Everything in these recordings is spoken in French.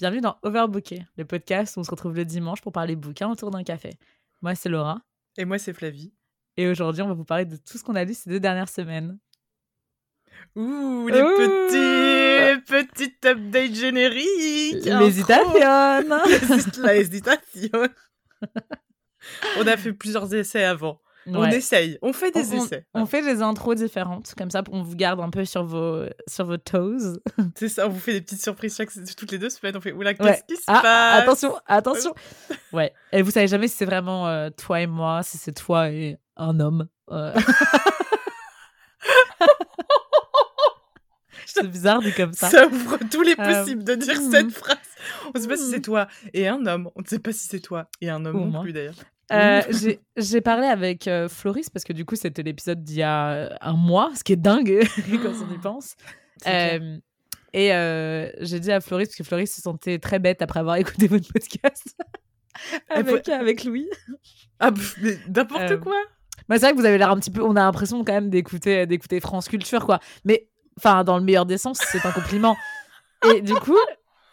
Bienvenue dans Overbooké, le podcast où on se retrouve le dimanche pour parler bouquins autour d'un café. Moi, c'est Laura. Et moi, c'est Flavie. Et aujourd'hui, on va vous parler de tout ce qu'on a lu ces deux dernières semaines. Ouh, les petits, petites updates génériques. L'hésitation. La hésitation. on a fait plusieurs essais avant. On essaye, on fait des essais. On, fait des intros différentes, comme ça on vous garde un peu sur vos, sur vos toes. C'est ça, on vous fait des petites surprises chaque, toutes les deux semaines. On fait, oula, qu'est-ce qui se ah, passe? Attention, attention. ouais, et vous savez jamais si c'est vraiment euh, toi et moi, si c'est toi et un homme. Euh. c'est bizarre dit comme ça. Ça ouvre tous les euh, possibles de dire cette hmm. phrase. On ne sait pas si c'est hmm. toi et un homme. On ne sait pas si c'est toi et un homme non plus d'ailleurs. Euh, j'ai parlé avec euh, Floris parce que du coup c'était l'épisode d'il y a un mois, ce qui est dingue quand on y pense. Euh, et j'ai dit à Floris parce que Floris se sentait très bête après avoir écouté votre podcast avec, avec Louis. Ah, n'importe quoi. Bah, c'est vrai que vous avez l'air un petit peu. On a l'impression quand même d'écouter d'écouter France Culture quoi. Mais enfin dans le meilleur des sens, c'est un compliment. Et du coup,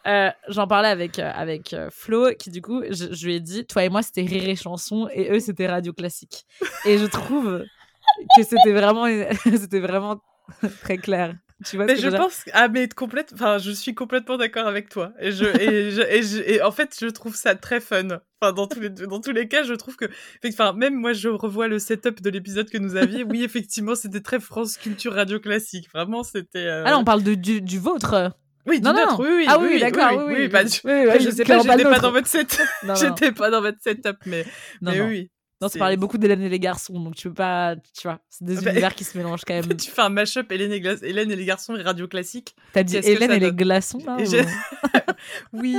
euh, j'en parlais avec, euh, avec euh, Flo, qui du coup, je, lui ai dit, toi et moi, c'était Rire et Chanson, et eux, c'était Radio Classique. Et je trouve que c'était vraiment, c'était vraiment très clair. Tu vois mais je, pense ah mais complète enfin je suis complètement d'accord avec toi. Et je et, je, et, en fait je trouve ça très fun. Enfin dans tous les dans tous les cas je trouve que enfin même moi je revois le setup de l'épisode que nous avions oui effectivement c'était très France Culture radio classique. Vraiment c'était ah là on parle de du, du vôtre oui, non, non. oui, oui, ah oui, d'accord, oui, oui, oui, je sais pas, j'étais pas dans votre setup, j'étais pas dans votre setup, mais, mais oui. Non, tu parlais beaucoup d'Hélène et les garçons, donc tu peux pas, tu vois, c'est des ah bah, univers qui se mélangent quand même. tu fais un mashup Hélène et, Hélène et les garçons et radio classique. T'as dit Hélène et les glaçons là Oui,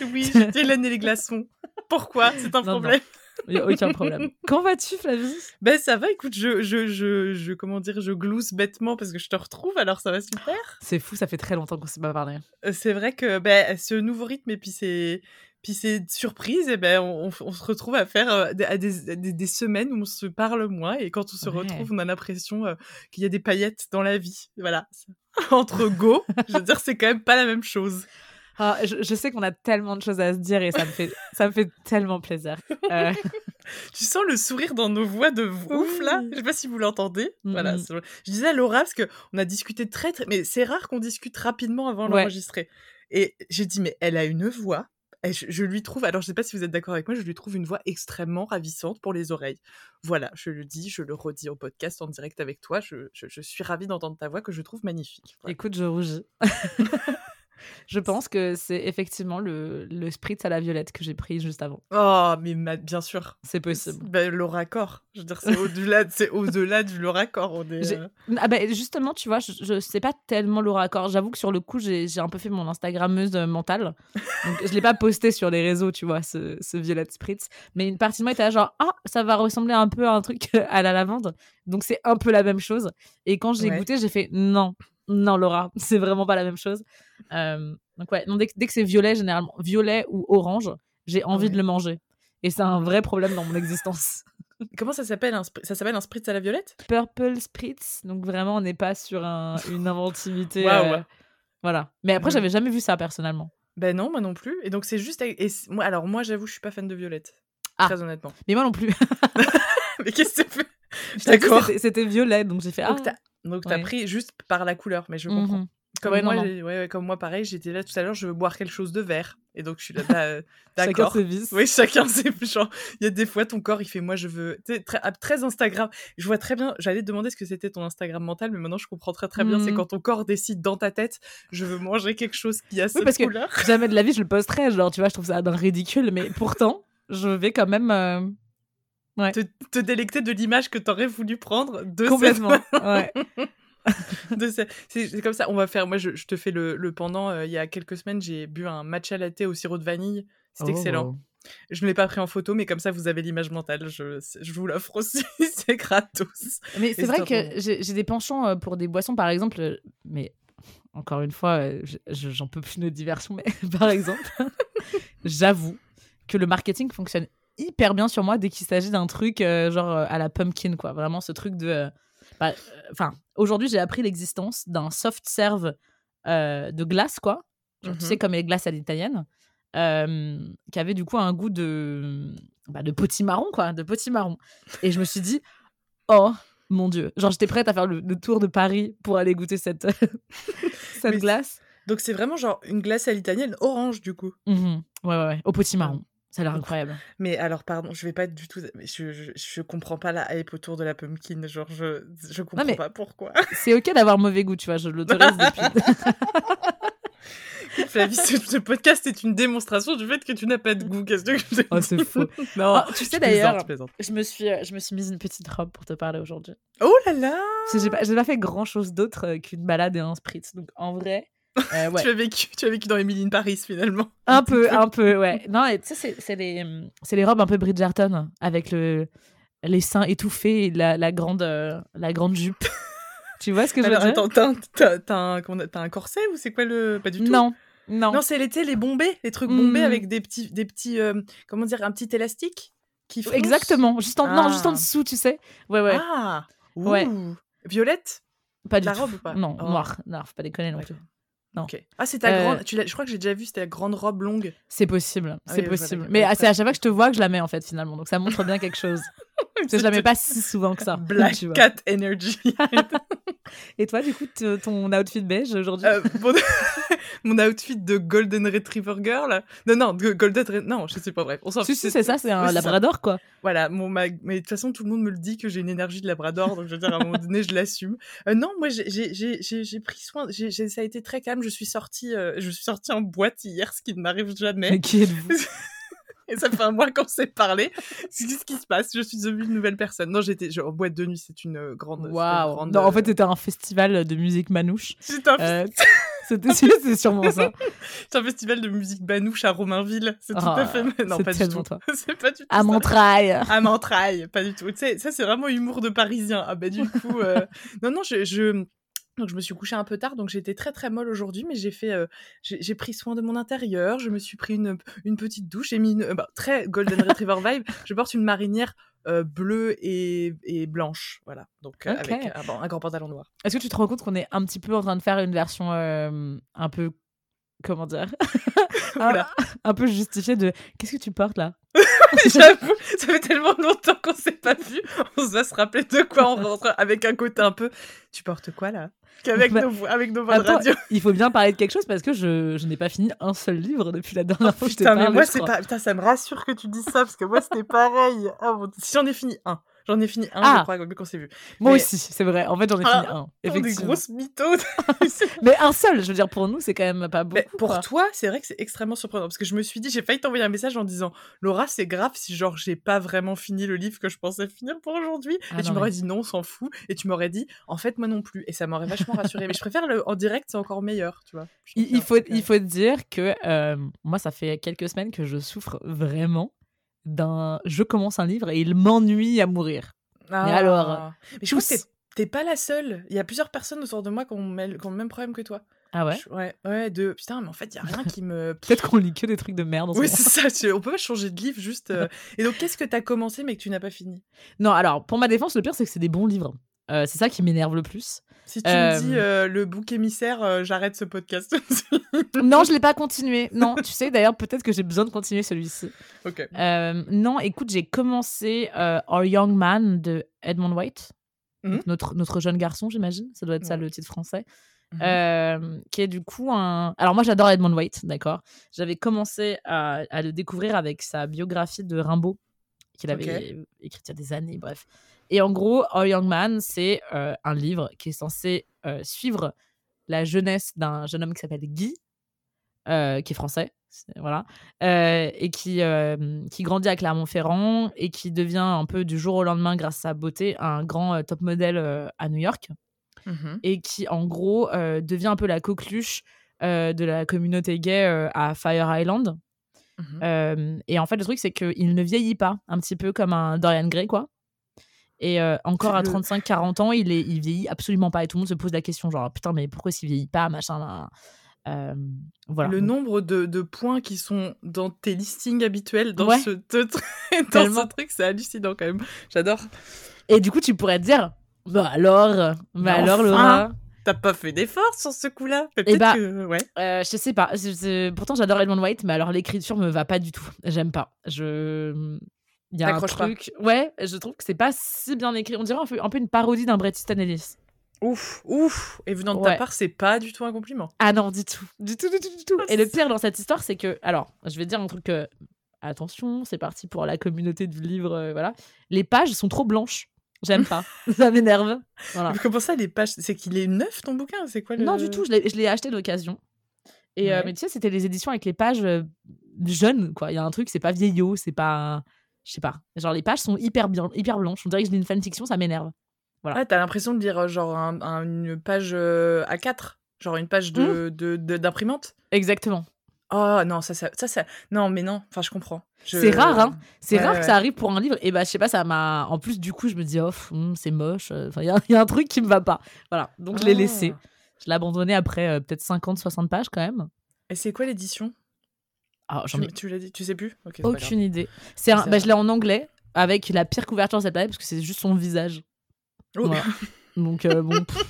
oui, Hélène et les glaçons. Pourquoi? C'est un problème. Il n'y a aucun problème. Quand vas-tu, Flavie? Ben ça va, écoute, je, je, je, je, comment dire, je glousse bêtement parce que je te retrouve, alors ça va super. C'est fou, ça fait très longtemps qu'on s'est pas parlé. Euh, c'est vrai que ben, ce nouveau rythme et puis c'est puis c'est surprise, et ben on, on, se retrouve à faire euh, des, des, des, semaines où on se parle moins et quand on se retrouve, on a l'impression euh, qu'il y a des paillettes dans la vie. Voilà. Entre go, je veux dire, c'est quand même pas la même chose. Ah, je, sais qu'on a tellement de choses à se dire et ça me fait, ça me fait tellement plaisir. Euh. tu sens le sourire dans nos voix de ouf là Je sais pas si vous l'entendez. Voilà. Je disais à Laura parce qu'on a discuté très très, mais c'est rare qu'on discute rapidement avant d'enregistrer. Et j'ai dit mais elle a une voix. Et je, lui trouve, alors je sais pas si vous êtes d'accord avec moi, je lui trouve une voix extrêmement ravissante pour les oreilles. Voilà, je le dis, je le redis au podcast en direct avec toi. Je, je, suis ravie d'entendre ta voix que je trouve magnifique. Écoute, je rougis. Je pense que c'est effectivement le, le spritz à la violette que j'ai pris juste avant. Oh, mais bien sûr. C'est possible. Ben, le raccord. Je veux dire, c'est au-delà c'est au-delà du le raccord. On est, euh. ah ben, justement, tu vois, je, je sais pas tellement le raccord. J'avoue que sur le coup, j'ai un peu fait mon Instagrammeuse mentale. Donc, je l'ai pas posté sur les réseaux, tu vois, ce, ce violette spritz. Mais une partie de moi était là, genre, ah, ça va ressembler un peu à un truc à la lavande. Donc, c'est un peu la même chose. Et quand j'ai goûté, j'ai fait, non, non, Laura, c'est vraiment pas la même chose. Euh, donc ouais, non, dès, que c'est violet, généralement, violet ou orange, j'ai envie de le manger. Et c'est un vrai problème dans mon existence. Comment ça s'appelle Ça s'appelle un spritz à la violette? Purple spritz. Donc vraiment, on n'est pas sur une inventivité. Euh, voilà. Mais après, j'avais jamais vu ça personnellement. Ben non, moi non plus. Et donc c'est juste. Et moi, alors moi, j'avoue, je suis pas fan de violette. Ah. Très honnêtement. Mais moi non plus. mais qu'est-ce que c'est D'accord. C'était violet, donc j'ai fait. Ah. Donc t'as pris juste par la couleur, mais je comprends. Mmh comme, moi, Ouais, comme moi, pareil, j'étais là tout à l'heure, je veux boire quelque chose de vert. Et donc, je suis là, bah, d'accord. chacun ses vices. Oui, chacun ses genre Il y a des fois, ton corps, il fait, moi, je veux. Très, ah, très Instagram. Je vois très bien, j'allais te demander ce que c'était ton Instagram mental, mais maintenant, je comprends très, très bien. C'est mmh. quand ton corps décide dans ta tête, je veux manger quelque chose qui a cette parce couleur. Que jamais de la vie, je le posterais. Genre, tu vois, je trouve ça ridicule, mais pourtant, je vais quand même. Euh, te, te, délecter de l'image que t'aurais voulu prendre de Complètement. ouais. c'est comme ça. On va faire. Moi, je, te fais le, le pendant. Euh, il y a quelques semaines, j'ai bu un matcha latte au sirop de vanille. C'est excellent. Oh. Je ne l'ai pas pris en photo, mais comme ça, vous avez l'image mentale. Je, je vous l'offre aussi. c'est gratos. Mais c'est vrai que j'ai des penchants euh, pour des boissons, par exemple. Euh, mais encore une fois, j'en peux plus de diversion. Mais par exemple, j'avoue que le marketing fonctionne hyper bien sur moi dès qu'il s'agit d'un truc genre à la pumpkin, quoi. Vraiment ce truc de bah, enfin, aujourd'hui, j'ai appris l'existence d'un soft serve euh, de glace, quoi. tu sais, comme les glaces à l'italienne, qui avaient du coup un goût de, bah, de potimarron, quoi, de potimarron. Et je me suis dit, oh mon Dieu, genre j'étais prête à faire le, tour de Paris pour aller goûter cette, cette glace. Donc c'est vraiment genre une glace à l'italienne orange du coup. Mmh ouais, ouais, ouais, au potimarron. Ça a l'air incroyable. Mais alors, pardon, je vais pas du tout. Je, je, je comprends pas la hype autour de la pumpkin. Genre, je, je comprends pas pourquoi. C'est ok d'avoir mauvais goût, tu vois, je l'autorise depuis. Flavie, ce, podcast est une démonstration du fait que tu n'as pas de goût. Qu'est-ce que Oh, c'est faux. non, oh, tu sais d'ailleurs, je me suis, je me suis mise une petite robe pour te parler aujourd'hui. Oh là là J'ai pas, pas fait grand chose d'autre euh, qu'une balade et un spritz. Donc en vrai, euh, tu, as vécu, tu as vécu dans Emily in Paris finalement. Un peu, un peu, ouais. Non, tu sais, c'est les, les robes un peu Bridgerton avec le, les seins étouffés et la, la grande, euh, la grande jupe. tu vois ce que je veux dire? T'as un, un, corset ou c'est quoi le. Pas du tout? Non. Non, non c'est l'été, les bombés, les trucs bombés mmh. avec des petits, des petits euh, comment dire, un petit élastique qui Exactement, juste en, non, juste en ah. dessous, tu sais. Ouais, ouais. Ah, ouais. Violette? Pas du la tout. robe ou pas? Non, oh. noir, non, faut pas déconner non plus. Non. Ah, c'est ta euh, grande. Tu je crois que j'ai déjà vu, c'était ta grande robe longue. C'est possible, ah c'est possible. Mais c'est à chaque fois que je te vois que je la mets en fait finalement. Donc ça montre bien quelque chose. La mets pas si souvent que ça. Black Cat Energy. Et toi, du coup, ton outfit beige aujourd'hui euh, mon... outfit de Golden Retriever Girl. Non, non, Golden. Non, je sais pas, bref. On si, si, c'est ça, c'est un Labrador, quoi. Voilà, mon, mais de toute façon, tout le monde me le dit que j'ai une énergie de Labrador, donc je veux dire, à un moment donné, je l'assume. Euh, non, moi, j'ai pris soin. ça a été très calme. Je suis sortie, euh, je suis sortie en boîte hier, ce qui ne m'arrive jamais. Et ça fait un mois qu'on s'est parlé. C'est ce qui se passe. Je suis devenue une nouvelle personne. Non, j'étais en boîte de nuit. C'est une euh, grande. Waouh. Non, en fait, c'était un festival de musique manouche. C'était un euh, C'était sûrement ça. C'est un festival de musique manouche à Romainville. C'est tout à ah, fait. Non, pas du tout. C'est pas du tout. À Montraille. À Montraille, pas du tout. Tu sais, ça, c'est vraiment humour de parisien. Ah, bah, du coup. Euh, non, non, je... je donc je me suis couchée un peu tard, donc j'étais très très molle aujourd'hui, mais j'ai fait, euh, j'ai pris soin de mon intérieur, je me suis pris une, une petite douche, j'ai mis une, bah, très golden retriever vibe. Je porte une marinière euh, bleue et, et, blanche, voilà. Donc euh, avec un, grand pantalon noir. Est-ce que tu te rends compte qu'on est un petit peu en train de faire une version un peu comment dire? Un, peu justifiée de qu'est-ce que tu portes là J'avoue, ça fait tellement longtemps qu'on s'est pas vu, on va se rappeler de quoi on rentre avec un côté un peu. Tu portes quoi là Qu'avec bah, nos, avec nos voix de radio. Il faut bien parler de quelque chose parce que je, je n'ai pas fini un seul livre depuis la dernière fois que je t'ai parlé. moi, c'est pas. Putain, ça me rassure que tu dises ça parce que moi, c'était pareil. Ah, Si j'en ai fini un. J'en ai fini un, ah. je crois, qu'on s'est vu. Moi aussi, c'est vrai. En fait, j'en ai fini ah, un. Effectivement. Des grosses mythos. mais un seul, je veux dire, pour nous, c'est quand même pas beaucoup. Mais pour toi, c'est vrai que c'est extrêmement surprenant. Parce que je me suis dit, j'ai failli t'envoyer un message en disant Laura, c'est grave si, genre, j'ai pas vraiment fini le livre que je pensais finir pour aujourd'hui. Ah et tu m'aurais dit non, on s'en fout. Et tu m'aurais dit, en fait, moi non plus. Et ça m'aurait vachement rassuré. mais je préfère le en direct, c'est encore meilleur, tu vois. Il, faut, il faut dire que euh, moi, ça fait quelques semaines que je souffre vraiment d'un je commence un livre et il m'ennuie à mourir. Ah. Mais alors Mais je pense que t'es pas la seule. Il y a plusieurs personnes autour de moi qui ont, qui ont le même problème que toi. Ah ouais? Ouais, ouais, de putain, mais en fait, il y a rien qui me. Peut-être qu'on lit que des trucs de merde. Oui, c'est ça. On peut pas changer de livre juste. Euh. Et donc, qu'est-ce que t'as commencé mais que tu n'as pas fini? Non, alors, pour ma défense, le pire, c'est que c'est des bons livres. Euh, c'est ça qui m'énerve le plus. Si tu me dis euh, le bouc émissaire, j'arrête ce podcast. non, je l'ai pas continué. Non, tu sais, d'ailleurs, peut-être que j'ai besoin de continuer celui-ci. Ok. non, écoute, j'ai commencé Our Young Man de Edmund White. Mmh. Notre, notre jeune garçon, j'imagine. Ça doit être ça le titre français. Mmh. qui est du coup un. Alors, moi, j'adore Edmund White, d'accord J'avais commencé à, à, le découvrir avec sa biographie de Rimbaud, qu'il avait écrite il y a des années, bref. Et en gros, Our Young Man, c'est euh, un livre qui est censé euh, suivre la jeunesse d'un jeune homme qui s'appelle Guy, euh, qui est français, voilà, et qui, qui grandit à Clermont-Ferrand et qui devient un peu du jour au lendemain, grâce à sa beauté, un grand top modèle à New York. Mmh et qui, en gros, devient un peu la coqueluche de la communauté gay à Fire Island. Mmh et en fait, le truc, c'est qu'il ne vieillit pas, un petit peu comme un Dorian Gray, quoi. Et encore à 35-40 ans, il, est, il vieillit absolument pas. Et tout le monde se pose la question, genre, putain, mais pourquoi s'il vieillit pas, machin, voilà. Le nombre de, de, points qui sont dans tes listings habituels dans, ce, dans ce truc, c'est hallucinant quand même. J'adore. Et du coup, tu pourrais te dire, bah alors, bah alors Laura, T'as pas fait d'effort sur ce coup-là Et bah, que... Ouais. Euh, je sais pas. je- je- Pourtant, j'adore Edmond White, mais alors l'écriture me va pas du tout. J'aime pas. Je. Il y a un pas. truc. Ouais, je trouve que c'est pas si bien écrit. On dirait un peu, un peu une parodie d'un Bret Easton Ellis. Ouf, ouf. Et venant de Ouais. ta part, c'est pas du tout un compliment. Ah non, du tout. Du tout, du tout, du tout. Ah, Et le pire dans cette histoire, c'est que. Alors, je vais dire un truc. euh, Attention, c'est parti pour la communauté du livre. euh, voilà. Les pages sont trop blanches. J'aime pas. ça m'énerve. Voilà. Mais Comment ça, les pages C'est qu'il est neuf ton bouquin? C'est quoi le... Non, du tout. Je l'ai je l'ai acheté d'occasion. Et euh, mais tu sais, c'était les éditions avec les pages jeunes, quoi. Il y a un truc, c'est pas vieillot, c'est pas. Je sais pas. Genre, les pages sont hyper, bien, hyper blanches. On dirait que je lis une fanfiction, ça m'énerve. Ah, t'as l'impression de lire euh, genre un- un- une page euh, A4 Genre une page de, Mmh. de- de- d'imprimante Exactement. Oh non, ça, ça, ça, ça- Non, mais non, enfin, je comprends. Je- C'est rare, hein. C'est Ouais, rare ouais, que ça arrive pour un livre. Et bah, je sais pas, ça m'a. En plus, du coup, je me dis, oh, hum, c'est moche. Enfin, il y, a- il y a un truc qui me va pas. Voilà. Donc, je l'ai Ah. laissé. Je l'ai abandonné après euh, peut-être 50, 60 pages quand même. Et c'est quoi l'édition? Ah, j'en ai tu, tu l'as dit Tu sais plus? Ok, c'est pas grave. aucune idée. C'est un... Bah, je l'ai en anglais avec la pire couverture de cette année parce que c'est juste son visage. Oh. Voilà. Donc, euh, bon. pff,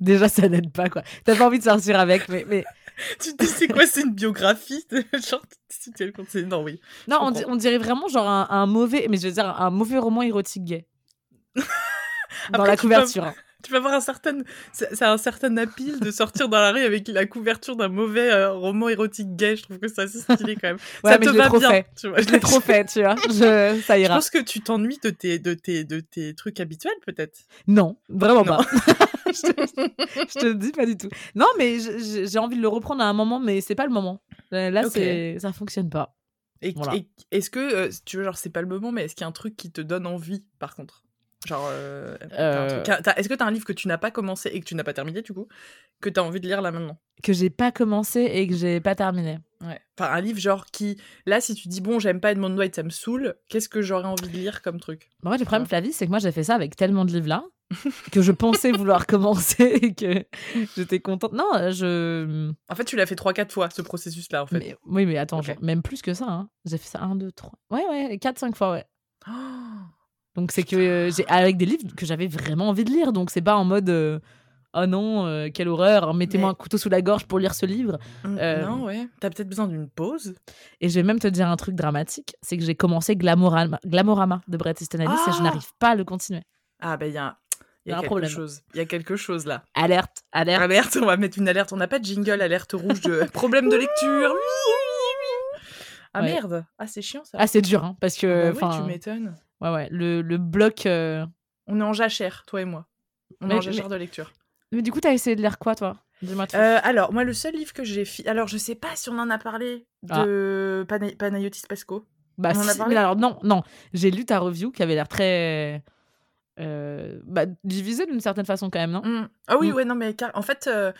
Déjà, ça n'aide pas, quoi. T'as pas envie de sortir avec, mais. mais... tu te dis, c'est quoi C'est une biographie Genre, si tu le. Non, oui. Non, on, di- comprends. on dirait vraiment genre un, un mauvais. Mais je veux dire, un mauvais roman érotique gay. Dans Après, la tu peux- couverture. hein. Tu vas avoir un certain. C'est c'est un certain appeal de sortir dans la rue avec la couverture d'un mauvais euh, roman érotique gay. Je trouve que c'est assez stylé quand même. Ouais, ça mais te je va trop bien. fait. Tu vois. Je l'ai trop fait, tu vois. Je... Ça Je ira. pense que tu t'ennuies de tes, de, tes, de tes trucs habituels, peut-être. Non, vraiment Non. pas. je, te... je te le dis pas du tout. Non, mais je- je- j'ai envie de le reprendre à un moment, mais c'est pas le moment. Euh, Là, Ok. c'est ça fonctionne pas. Et, Voilà. et est-ce que, euh, tu vois, genre, c'est pas le moment, mais est-ce qu'il y a un truc qui te donne envie, par contre? Genre, euh, Euh. est-ce que t'as un livre que tu n'as pas commencé et que tu n'as pas terminé, du coup, que t'as envie de lire là maintenant? Que j'ai pas commencé et que j'ai pas terminé. Ouais. Enfin, un livre, genre, qui, là, si tu dis, bon, j'aime pas Edmond White, ça me saoule, qu'est-ce que j'aurais envie de lire comme truc? Bah, moi, le problème, Ouais. Flavie, c'est que moi, j'ai fait ça avec tellement de livres là que je pensais vouloir commencer et que j'étais contente. Non, je. En fait, tu l'as fait 3-4 fois, ce processus-là, en fait. Mais, oui, mais attends, genre, même plus que ça. hein. J'ai fait ça 1, 2, 3. Ouais, ouais, 4, 5 fois, ouais. Oh Donc c'est que euh, j'ai avec des livres que j'avais vraiment envie de lire. Donc c'est pas en mode euh, oh non, euh, quelle horreur, mettez-moi Mais- un couteau sous la gorge pour lire ce livre. Non, ouais. T'as peut-être besoin d'une pause. Et je vais même te dire un truc dramatique, c'est que j'ai commencé Glamorama, Glamorama de Bret Easton Ellis et je Ah n'arrive pas à le continuer. Ah, ben, il y a, il y a, un quelque problème. chose. Il y a quelque chose, là. Alerte, alerte. Alerte, on va mettre une alerte. On n'a pas de jingle, alerte rouge de problème de lecture. Oui, oui, oui. Ah Ouais. merde. Ah, c'est chiant ça. Ah c'est dur hein, parce que Bah oui, enfin tu m'étonnes. Ouais ouais le, le bloc. euh, On est en jachère, toi et moi. On est Mais- en jachère de lecture. Mais du coup t'as essayé de lire quoi toi? Dis-moi tout. Euh, alors, moi, le seul livre que j'ai fi... Alors, je sais pas si on en a parlé de Pana- Panayotis Pasco. bah on en a si, parlé? mais alors non non j'ai lu ta review qui avait l'air très euh, bah, divisée d'une certaine façon quand même non? Mm. Ah oui, Mm. ouais, non, mais car- en fait, euh,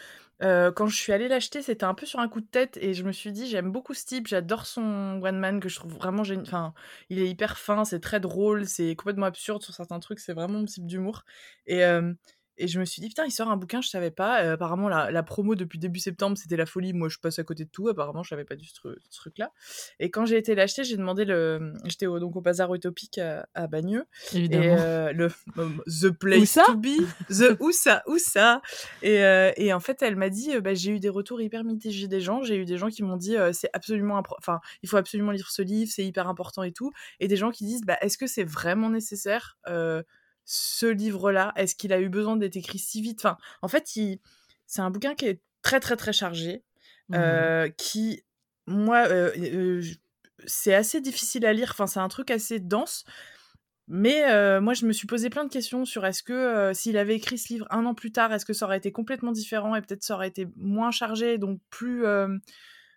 euh, quand je suis allée l'acheter, c'était un peu sur un coup de tête et je me suis dit, j'aime beaucoup ce type, j'adore son One Man que je trouve vraiment génial. Enfin, il est hyper fin, c'est très drôle, c'est complètement absurde sur certains trucs, c'est vraiment mon type d'humour. Et, euh, et je me suis dit, putain, il sort un bouquin, je savais pas. Euh, apparemment, la, la promo depuis début septembre, c'était la folie. Moi, je passe à côté de tout. Apparemment, je savais pas du ce, ce truc-là. Et quand j'ai été l'acheter, j'ai demandé le. J'étais au, donc au bazar utopique à, à Bagneux. évidemment Et euh, le The Place Où ça to Be, The Où ça, où ça. Et, euh, et en fait, elle m'a dit, euh, bah, j'ai eu des retours hyper mitigés des gens. J'ai eu des gens qui m'ont dit, euh, c'est absolument, impro- enfin, il faut absolument lire ce livre, c'est hyper important et tout. Et des gens qui disent, bah, est-ce que c'est vraiment nécessaire euh, ce livre-là? Est-ce qu'il a eu besoin d'être écrit si vite? Enfin, en fait, il... c'est un bouquin qui est très très très chargé, Mhm. euh, qui, moi, euh, euh, c'est assez difficile à lire. Enfin, c'est un truc assez dense. Mais euh, moi, je me suis posé plein de questions sur est-ce que euh, s'il avait écrit ce livre un an plus tard, est-ce que ça aurait été complètement différent et peut-être ça aurait été moins chargé, donc plus. euh,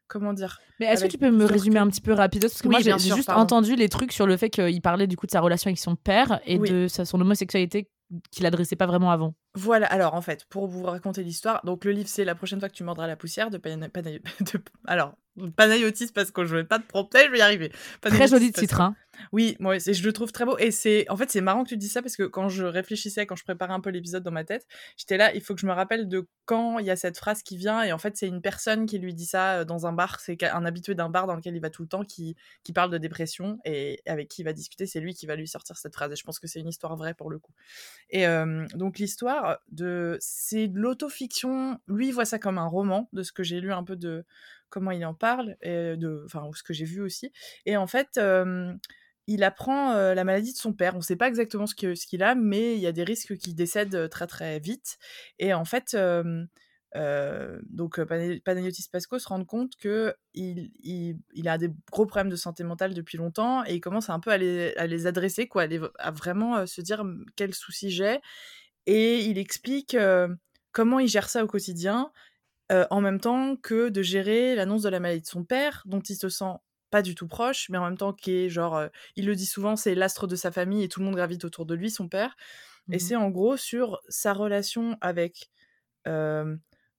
comment dire Mais est-ce que tu peux me résumer un petit peu rapidos Parce que Oui, moi, j'ai juste pardon. entendu les trucs sur le fait qu'il parlait du coup de sa relation avec son père et Oui. de sa, son homosexualité qu'il adressait pas vraiment avant. Voilà, alors en fait, pour vous raconter l'histoire, donc le livre c'est La prochaine fois que tu mordras la poussière de Pana- Pana- de- Alors, Panayotis parce que je vais pas de prompter, je vais y arriver. Très joli titre, hein. Oui, moi, je le trouve très beau. Et c'est, en fait, c'est marrant que tu dis ça parce que quand je réfléchissais, quand je préparais un peu l'épisode dans ma tête, j'étais là, il faut que je me rappelle de quand il y a cette phrase qui vient. Et en fait, c'est une personne qui lui dit ça euh, dans un bar. C'est un habitué d'un bar dans lequel il va tout le temps qui, qui parle de dépression et avec qui il va discuter. C'est lui qui va lui sortir cette phrase. Et je pense que c'est une histoire vraie pour le coup. Et euh, donc, l'histoire de, c'est de l'autofiction. Lui, il voit ça comme un roman, de ce que j'ai lu un peu de comment il en parle, et de, enfin, ce que j'ai vu aussi. Et en fait, il apprend la maladie de son père. On ne sait pas exactement ce qu'il a, mais il y a des risques qu'il décède très très vite. Et en fait, donc Panayotis Pasco se rend compte que il, a des gros problèmes de santé mentale depuis longtemps et il commence un peu à les, adresser, quoi, à, vraiment se dire quels soucis j'ai. Et il explique comment il gère ça au quotidien. En même temps que de gérer l'annonce de la maladie de son père, dont il se sent pas du tout proche, mais en même temps qui est genre, il le dit souvent, c'est l'astre de sa famille et tout le monde gravite autour de lui, son père. Et mmh c'est en gros sur sa relation avec,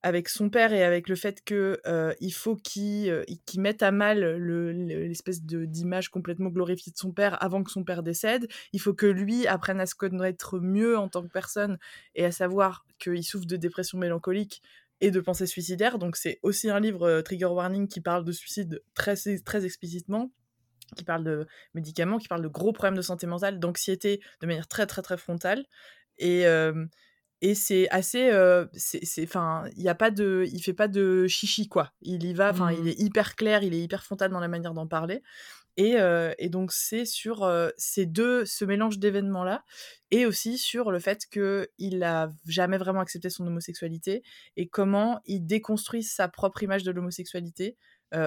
avec son père et avec le fait que il faut qu'il mette à mal l'espèce d'image complètement glorifiée de son père avant que son père décède. Il faut que lui apprenne à se connaître mieux en tant que personne et à savoir qu'il souffre de dépression mélancolique et de pensée suicidaire. Donc c'est aussi un livre euh, Trigger Warning qui parle de suicide très, très explicitement qui parle de médicaments, qui parle de gros problèmes de santé mentale, d'anxiété de manière très très très frontale. Et, euh, et c'est assez euh, c'est enfin il y a pas de il fait pas de chichi quoi il y va enfin il mmh. est hyper clair il est hyper frontal dans la manière d'en parler et, donc c'est sur ces deux, ce mélange d'événements là, et aussi sur le fait qu'il a jamais vraiment accepté son homosexualité et comment il déconstruit sa propre image de l'homosexualité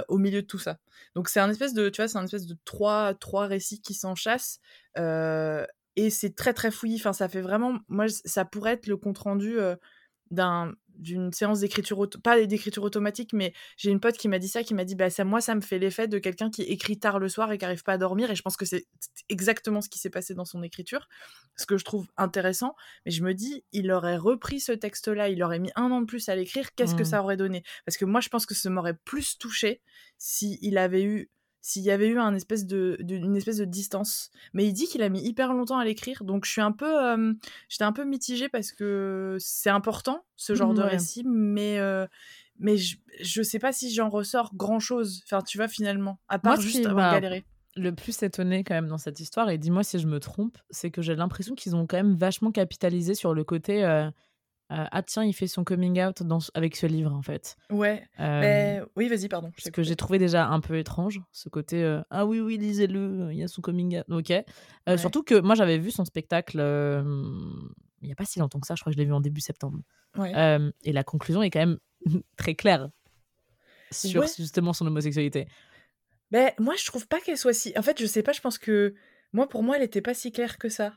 au milieu de tout ça. Donc c'est un espèce de, tu vois, c'est un espèce de trois, trois récits qui s'enchassent. et c'est très très fouillis. Enfin, ça fait vraiment, moi, ça pourrait être le compte rendu d'un d'une séance d'écriture pas d'écriture automatique mais j'ai une pote qui m'a dit ça qui m'a dit bah ça moi ça me fait l'effet de quelqu'un qui écrit tard le soir et qui arrive pas à dormir. Et je pense que c'est exactement ce qui s'est passé dans son écriture ce que je trouve intéressant. Mais je me dis il aurait repris ce texte là il aurait mis un an de plus à l'écrire qu'est-ce que mmh. ça aurait donné? Parce que moi je pense que ça m'aurait plus touché si il avait eu s'il y avait eu un espèce de, une espèce de distance. Mais il dit qu'il a mis hyper longtemps à l'écrire, donc je suis un peu, j'étais un peu mitigée parce que c'est important ce genre de récit, mais mais je, je sais pas si j'en ressors grand chose. Enfin, tu vois finalement, à part juste avoir galéré. Le plus étonné quand même dans cette histoire, et dis-moi si je me trompe, c'est que j'ai l'impression qu'ils ont quand même vachement capitalisé sur le côté euh, ah tiens, il fait son coming out dans, avec ce livre en fait. Ouais. Euh, oui, vas-y, pardon. Ce que j'ai trouvé déjà un peu étrange, ce côté euh, ah oui oui lisez-le, il y a son coming out. Ok. Surtout que moi j'avais vu son spectacle il n'y a pas si longtemps que ça, je crois que je l'ai vu en début septembre. et la conclusion est quand même très claire sur justement son homosexualité. Ben moi je trouve pas qu'elle soit si. En fait je sais pas, je pense que moi pour moi elle était pas si claire que ça.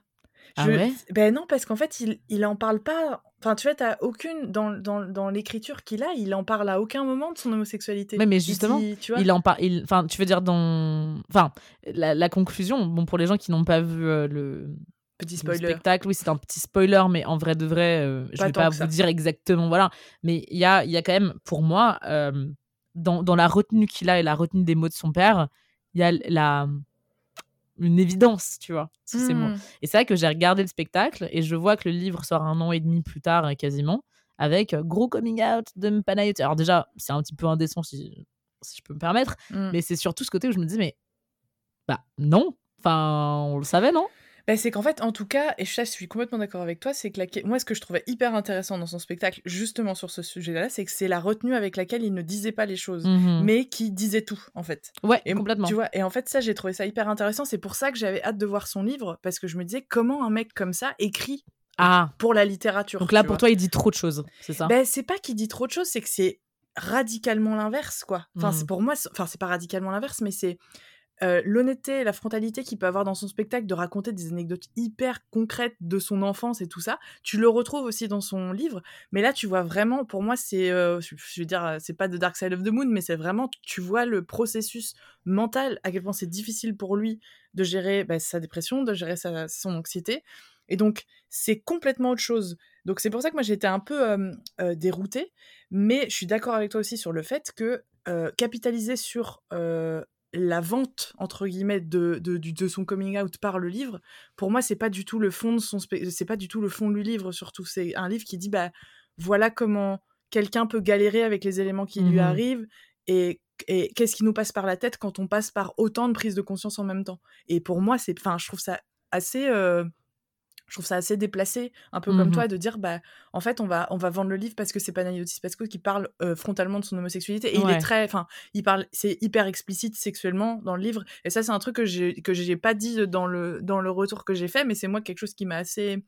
Ah ouais? Ben non, parce qu'en fait, il, il en parle pas. Enfin, tu vois, t'as aucune. Dans, dans, dans l'écriture qu'il a, il en parle à aucun moment de son homosexualité. Mais, mais justement, il, tu vois? il en parle. Enfin, tu veux dire, dans. Enfin, la, la, conclusion, bon, pour les gens qui n'ont pas vu euh, le. Petit spoiler. spectacle, oui, c'est un petit spoiler, mais en vrai de vrai, euh, je vais pas vous dire exactement, voilà. Mais il y a, y a quand même, pour moi, euh, dans, dans la retenue qu'il a et la retenue des mots de son père, il y a la une évidence, tu vois. c'est moi. Mmh. Et c'est vrai que j'ai regardé le spectacle et je vois que le livre sort un an et demi plus tard, euh, quasiment, avec euh, gros coming out de Panayot. Alors déjà, c'est un petit peu indécent si, si je peux me permettre, mmh. mais c'est surtout ce côté où je me dis, mais bah non, enfin, on le savait, non? Bah, c'est qu'en fait, en tout cas, et je suis complètement d'accord avec toi, c'est que la... moi, ce que je trouvais hyper intéressant dans son spectacle, justement sur ce sujet-là, c'est que c'est la retenue avec laquelle il ne disait pas les choses, mmh mais qui disait tout, en fait. Ouais, et, complètement. Tu vois, et en fait, ça, j'ai trouvé ça hyper intéressant. C'est pour ça que j'avais hâte de voir son livre, parce que je me disais, comment un mec comme ça écrit ah. pour la littérature Donc là, pour toi, il dit trop de choses, c'est ça? Ben, C'est pas qu'il dit trop de choses, c'est que c'est radicalement l'inverse, quoi. Enfin, c'est mmh. pour moi, enfin, c'est pas radicalement l'inverse, mais c'est l'honnêteté la frontalité qu'il peut avoir dans son spectacle de raconter des anecdotes hyper concrètes de son enfance et tout ça, tu le retrouves aussi dans son livre. Mais là, tu vois vraiment, pour moi, c'est, je veux dire, c'est pas de Dark Side of the Moon, mais c'est vraiment, tu vois le processus mental, à quel point c'est difficile pour lui de gérer bah, sa dépression, de gérer sa, son anxiété. Et donc, c'est complètement autre chose. Donc, c'est pour ça que moi, j'étais un peu déroutée. Mais je suis d'accord avec toi aussi sur le fait que capitaliser sur la vente entre guillemets de, de, de, son coming out par le livre pour moi c'est pas du tout le fond de son c'est pas du tout le fond du livre surtout. C'est un livre qui dit bah voilà comment quelqu'un peut galérer avec les éléments qui lui mmh arrivent et, et qu'est-ce qui nous passe par la tête quand on passe par autant de prises de conscience en même temps. Et pour moi c'est enfin je trouve ça assez je trouve ça assez déplacé, un peu comme mmh toi, de dire bah en fait on va on va vendre le livre parce que c'est Panayotis Pasco qui parle frontalement de son homosexualité et il est très enfin il parle c'est hyper explicite sexuellement dans le livre et ça c'est un truc que j'ai que j'ai pas dit dans le dans le retour que j'ai fait mais c'est moi quelque chose qui m'a assez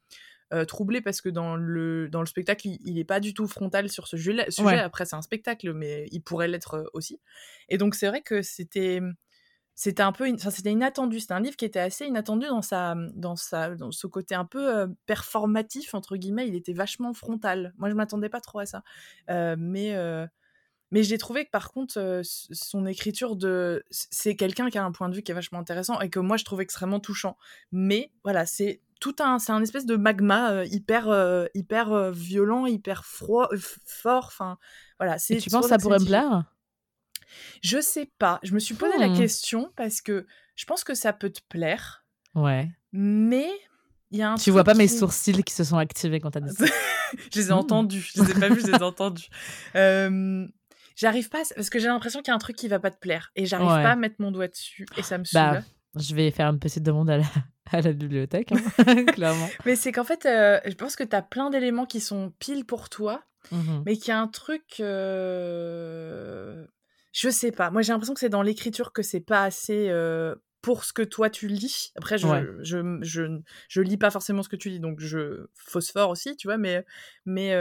troublé parce que dans le dans le spectacle il, il est pas du tout frontal sur ce sujet, sujet. après c'est un spectacle mais il pourrait l'être aussi. Et donc c'est vrai que c'était c'était un peu enfin c'était inattendu. C'était un livre qui était assez inattendu dans sa dans sa dans ce côté un peu performatif entre guillemets. Il était vachement frontal. Moi je m'attendais pas trop à ça. Mais mais j'ai trouvé que par contre son écriture de c'est quelqu'un qui a un point de vue qui est vachement intéressant et que moi je trouve extrêmement touchant. Mais voilà c'est tout un c'est un espèce de magma hyper hyper violent hyper froid fort. Enfin voilà c'est tu penses que ça pourrait me plaire? Je sais pas. Je me suis posé la mmh. question parce que je pense que ça peut te plaire. Ouais. Mais il y a un. Tu vois pas mes sourcils qui se sont activés quand t'as dit ça. je les ai mmh. entendus. Je les ai pas vus, je les ai entendus. j'arrive pas parce que j'ai l'impression qu'il y a un truc qui va pas te plaire et j'arrive pas à mettre mon doigt dessus et ça me bah, je vais faire une petite demande à la, à la bibliothèque, hein, clairement. Mais c'est qu'en fait, euh, je pense que tu as plein d'éléments qui sont pile pour toi, mmh mais qu'il y a un truc. Euh, je sais pas. Moi, j'ai l'impression que c'est dans l'écriture que c'est pas assez pour ce que toi tu lis. Après, je, je, je, je, lis pas forcément ce que tu lis, donc je phosphore aussi, tu vois, mais, mais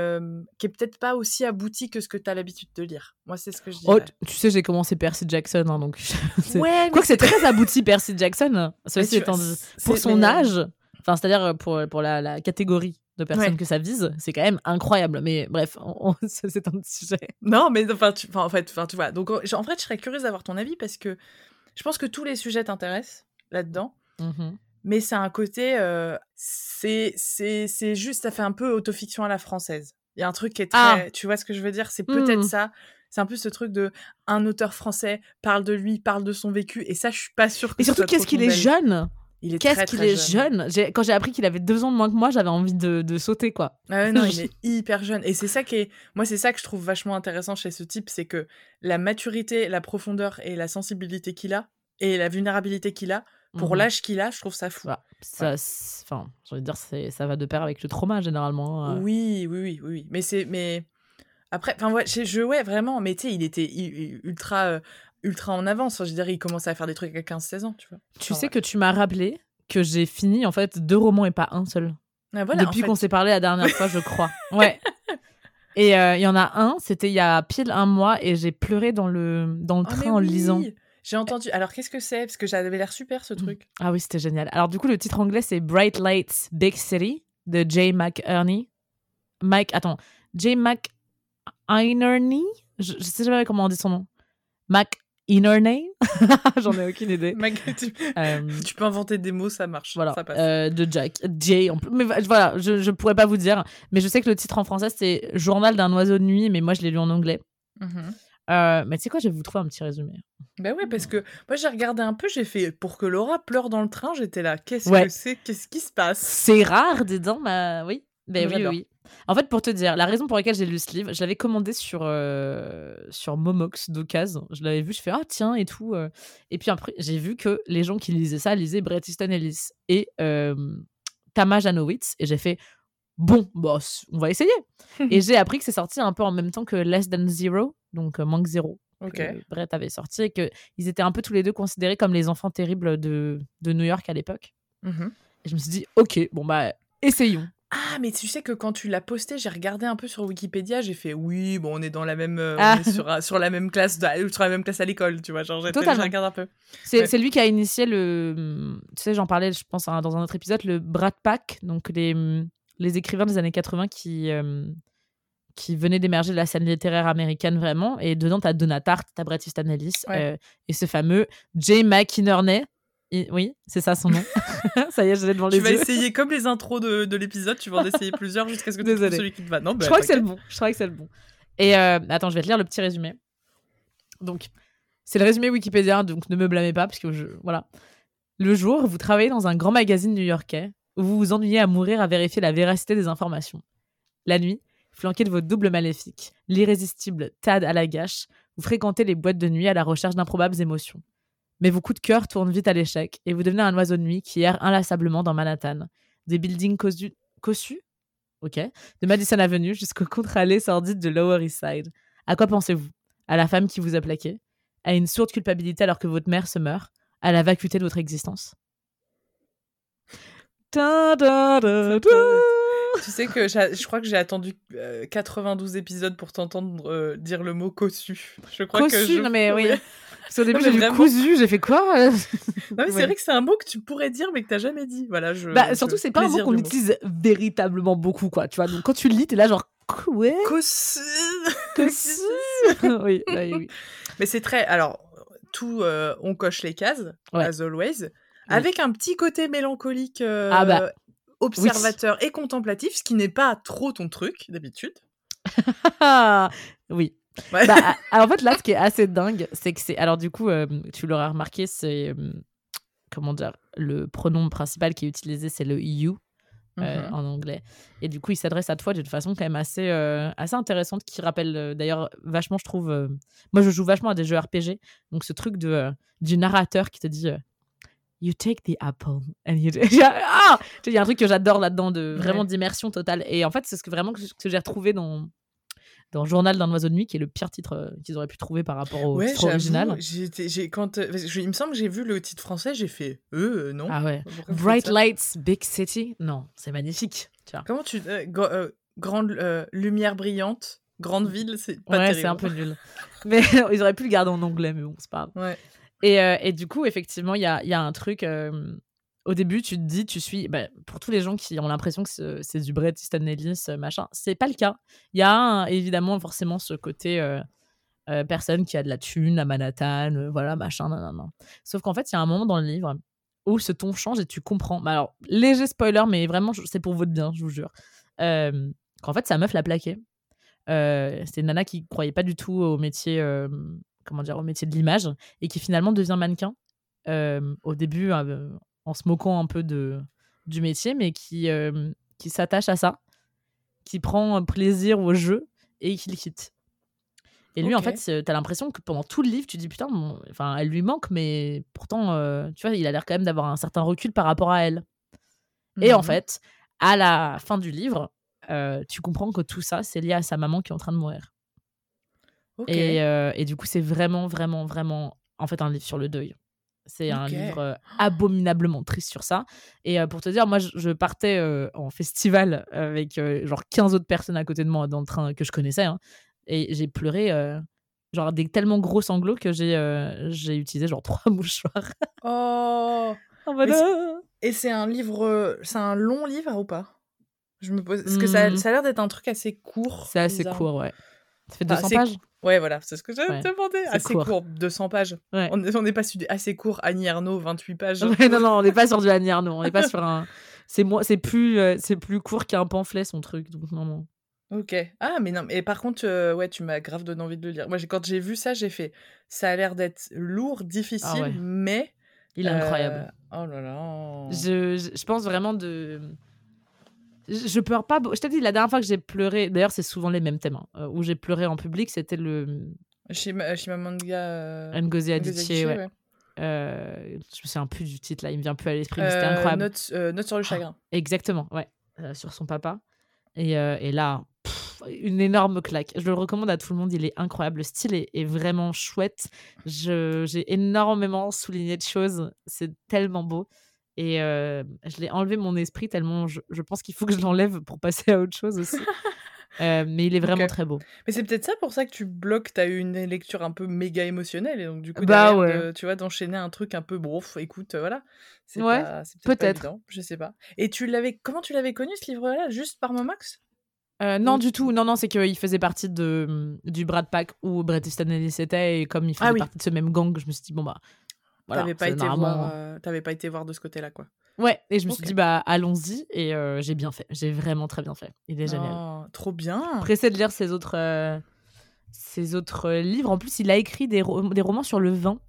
qui est peut-être pas aussi abouti que ce que tu as l'habitude de lire. Moi, c'est ce que je dis. Oh, tu sais, j'ai commencé Percy Jackson, hein, donc. ouais, Quoique c'est très abouti, Percy Jackson, ceci étant Pour son âge, enfin, c'est-à-dire pour, pour la, la catégorie de personnes que ça vise, c'est quand même incroyable. Mais bref, c'est un sujet. Non, mais enfin, tu, en fait, enfin, tu vois. Donc, en fait, je serais curieuse d'avoir ton avis parce que je pense que tous les sujets t'intéressent là-dedans. Mmh mais c'est un côté, euh, c'est juste, ça fait un peu autofiction à la française. Il y a un truc qui est ah! très, tu vois ce que je veux dire, c'est peut-être mmh. ça. C'est un peu ce truc de un auteur français parle de lui, parle de son vécu, et ça, je suis pas sûre que. Et surtout, qu'est-ce qu'il est jeune? Qu'est-ce qu'il est jeune, Quand j'ai appris qu'il avait deux ans de moins que moi, j'avais envie de, sauter, quoi. Ah non, il est hyper jeune. Et c'est ça qui est. Moi, c'est ça que je trouve vachement intéressant chez ce type, c'est que la maturité, la profondeur et la sensibilité qu'il a, et la vulnérabilité qu'il a, pour mmh l'âge qu'il a, je trouve ça fou. Ça, enfin, j'ai envie de dire, ça va de pair avec le trauma, généralement. Hein. Oui, oui, oui, oui. Mais c'est. Mais. Après, enfin, ouais, je, ouais, vraiment, mais tu sais, il était ultra euh, ultra en avance. je dirais, il commençait à faire des trucs à 15-16 ans, tu vois. Tu sais que tu m'as rappelé que j'ai fini en fait deux romans et pas un seul. Ah, Depuis qu'on s'est parlé la dernière fois, je crois. Ouais. Et euh, il y en a un, c'était il y a pile un mois et j'ai pleuré dans le, dans le oh, train en le lisant. J'ai entendu. Alors qu'est-ce que c'est? Parce que j'avais l'air super ce mm. truc. Ah oui, c'était génial. Alors du coup, le titre anglais c'est Bright Lights Big City de Jay McEarney. Mike, attends, Jay McInerney? Je, je sais jamais comment on dit son nom. Mac Inner name? J'en ai aucune idée. Euh, tu, peux inventer des mots, ça marche. Voilà. Ça passe. Euh, de Jack. Jay. En plus. Mais voilà, je, je pourrais pas vous dire. Mais je sais que le titre en français, c'est Journal d'un oiseau de nuit, mais moi, je l'ai lu en anglais. Mhm. Euh, mais tu sais quoi, je vais vous trouver un petit résumé. Ben ouais, parce que moi j'ai regardé un peu, j'ai fait pour que Laura pleure dans le train, j'étais là. Qu'est-ce que c'est? Qu'est-ce qui se passe? C'est rare, dis donc, bah oui. Ben oui, oui. En fait, pour te dire, la raison pour laquelle j'ai lu ce livre, je l'avais commandé sur, euh, sur Momox d'occasion. Je l'avais vu, je fais ah tiens et tout. Euh. Et puis après, j'ai vu que les gens qui lisaient ça lisaient Bret Easton Ellis et euh, Tama Janowitz. Et j'ai fait bon, boss, on va essayer. et j'ai appris que c'est sorti un peu en même temps que Less Than Zero, donc Manque Zéro. Que Brett avait sorti et qu'ils étaient un peu tous les deux considérés comme les enfants terribles de, de New York à l'époque. Mmh et je me suis dit, ok, bon bah, essayons. Ah, mais tu sais que quand tu l'as posté, j'ai regardé un peu sur Wikipédia, j'ai fait oui, bon, on est dans la même, euh, ah. sur, sur, la même classe, sur la même classe à l'école, tu vois, genre j'ai regardé un peu. C'est lui qui a initié le, tu sais, j'en parlais, je pense dans un autre épisode, le Brat Pack, donc les, les écrivains des années 80 qui euh, qui venaient d'émerger de la scène littéraire américaine vraiment, et dedans t'as Donatart, t'as Bret Easton Ellis euh, et ce fameux Jay McInerney oui, c'est ça son nom. ça y est, je l'ai devant les yeux. Tu vas essayer comme les intros de, de l'épisode, tu vas en essayer plusieurs jusqu'à ce que tu trouves celui qui te va. Non, je bah, crois que c'est le bon. Je crois que c'est le bon. Et euh, attends, je vais te lire le petit résumé. Donc, c'est le résumé Wikipédia, donc ne me blâmez pas, parce que je. Voilà. Le jour, vous travaillez dans un grand magazine new-yorkais où vous vous ennuyez à mourir à vérifier la véracité des informations. La nuit, flanqué de votre double maléfique, l'irrésistible Tad à la gâche, vous fréquentez les boîtes de nuit à la recherche d'improbables émotions. Mais vos coups de cœur tournent vite à l'échec et vous devenez un oiseau de nuit qui erre inlassablement dans Manhattan, des buildings cossus, ok, de Madison Avenue jusqu'au contre-allée sordide de Lower East Side. À quoi pensez-vous? À la femme qui vous a plaqué? À une sourde culpabilité alors que votre mère se meurt? À la vacuité de votre existence? Tu sais que je crois que j'ai attendu 92 euh, épisodes pour t'entendre euh, dire le mot cossu. Je crois cossu, que je... non mais oui. Parce au début j'ai vraiment... cousu, j'ai fait quoi? Non mais c'est vrai que c'est un mot que tu pourrais dire mais que t'as jamais dit. Voilà, je. Bah, surtout c'est pas un mot qu'on utilise véritablement beaucoup quoi. Tu vois donc quand tu le lis t'es là genre quoi? Cossu. Cossu? oui, oui, Mais c'est très alors tout euh, on coche les cases as always. Avec un petit côté mélancolique ah bah, observateur et contemplatif, ce qui n'est pas trop ton truc d'habitude. oui. Bah, en fait, là, ce qui est assez dingue, c'est que c'est. Alors, du coup, euh, tu l'auras remarqué, c'est. Euh, comment dire Le pronom principal qui est utilisé, c'est le you. Euh, mm-hmm. en anglais. Et du coup, il s'adresse à toi d'une façon quand même assez, assez intéressante qui rappelle d'ailleurs vachement, je trouve. moi, je joue vachement à des jeux RPG. Donc, ce truc de, du narrateur qui te dit You take the apple and you. ah Il y a un truc que j'adore là-dedans, de vraiment d'immersion totale. Et en fait, c'est ce que vraiment que, j'ai retrouvé dans dans Journal d'un oiseau de nuit, qui est le pire titre euh, qu'ils auraient pu trouver par rapport au titre original. J'ai, quand, euh, il me semble que j'ai vu le titre français, j'ai fait euh, non. Ah ouais. Bright Lights, Big City. Non, c'est magnifique. Tu Comment tu. Euh, grande lumière brillante, grande ville, c'est pas Ouais, c'est un peu nul. mais ils auraient pu le garder en anglais, mais bon, c'est pas grave. Ouais. Et, euh, et, du coup, effectivement, il y a, un truc. Euh, au début, tu te dis, tu suis. Bah, pour tous les gens qui ont l'impression que c'est du Bret Easton Ellis, euh, machin, c'est pas le cas. Il y a évidemment forcément ce côté. personne qui a de la thune à Manhattan, voilà, machin, non, non, non. Sauf qu'en fait, il y a un moment dans le livre où ce ton change et tu comprends. Bah, alors, léger spoiler, mais vraiment, c'est pour votre bien, je vous jure. qu'en fait, sa meuf l'a plaqué. C'était une nana qui croyait pas du tout au métier comment dire, au métier de l'image et qui finalement devient mannequin euh, au début euh, en se moquant un peu de, du métier, mais qui, euh, qui s'attache à ça, qui prend plaisir au jeu et qui le quitte. Et lui, en fait, tu as l'impression que pendant tout le livre, tu dis putain, enfin, elle lui manque, mais pourtant, tu vois, il a l'air quand même d'avoir un certain recul par rapport à elle. Et en mmh fait, à la fin du livre, tu comprends que tout ça, c'est lié à sa maman qui est en train de mourir. Et, euh, et, du coup, c'est vraiment, vraiment, vraiment, en fait, un livre sur le deuil. C'est un livre euh, abominablement triste sur ça. Et euh, pour te dire, moi, je, partais en festival avec genre 15 autres personnes à côté de moi dans le train que je connaissais. Hein, et j'ai pleuré, genre des tellement gros sanglots que j'ai j'ai utilisé genre trois mouchoirs. oh Et c'est un livre, c'est un long livre ou pas? Je me pose. Parce que ça, mmh. ça a l'air d'être un truc assez court. C'est assez court, ouais. Ça fait 200 pages Ouais, voilà, c'est ce que j'avais demandé. Assez court. 200 pages. On n'est pas sur assez court. Annie Arnaud, 28 pages. non, non, on n'est pas sur du Annie Arnaud. On n'est pas sur un. C'est moi, c'est plus, euh, c'est plus court qu'un pamphlet son truc. Donc non, non. Ok. Ah, mais non, mais par contre, euh, ouais, tu m'as grave donné envie de le lire. Moi, quand j'ai vu ça, j'ai fait. Ça a l'air d'être lourd, difficile, ah mais. Il est incroyable. Euh, oh là là. Je, je pense vraiment de je pleure pas. Je t'ai dit, la dernière fois que j'ai pleuré, d'ailleurs, c'est souvent les mêmes thèmes, hein, euh, où j'ai pleuré en public, c'était le. Chez Manga. Euh... Ngozi Adichie, ouais. Euh, je me souviens plus du titre là, il me vient plus à l'esprit, mais c'était euh, incroyable. Note, sur le chagrin. exactement, ouais. sur son papa. Et, et là, une énorme claque. Je le recommande à tout le monde, il est incroyable. Le style est, est vraiment chouette. J'ai énormément souligné de choses. C'est tellement beau. Et je l'ai enlevé mon esprit tellement je, pense qu'il faut que je l'enlève pour passer à autre chose aussi. mais il est vraiment très beau. Mais c'est peut-être ça pour ça que tu bloques, tu as eu une lecture un peu méga émotionnelle et donc du coup, bah ouais. tu vois, d'enchaîner un truc un peu brouf, écoute, voilà. C'est ouais, peut-être. je sais pas. Et tu l'avais, comment tu l'avais connu ce livre-là Juste par Momax non, du tout. Non, non, c'est qu'il faisait partie de, du Brad Pack où Bret Easton Ellis était et comme il ah faisait partie de ce même gang, je me suis dit, bon bah, t'avais pas, été voir, euh, pas été voir de ce côté-là, quoi. Ouais, et je me suis dit, bah, allons-y. Et euh, j'ai bien fait. J'ai vraiment très bien fait. Il est génial. Oh, trop bien. Pressé de lire ses autres, euh, ses autres livres. En plus, il a écrit des, des romans sur le vin.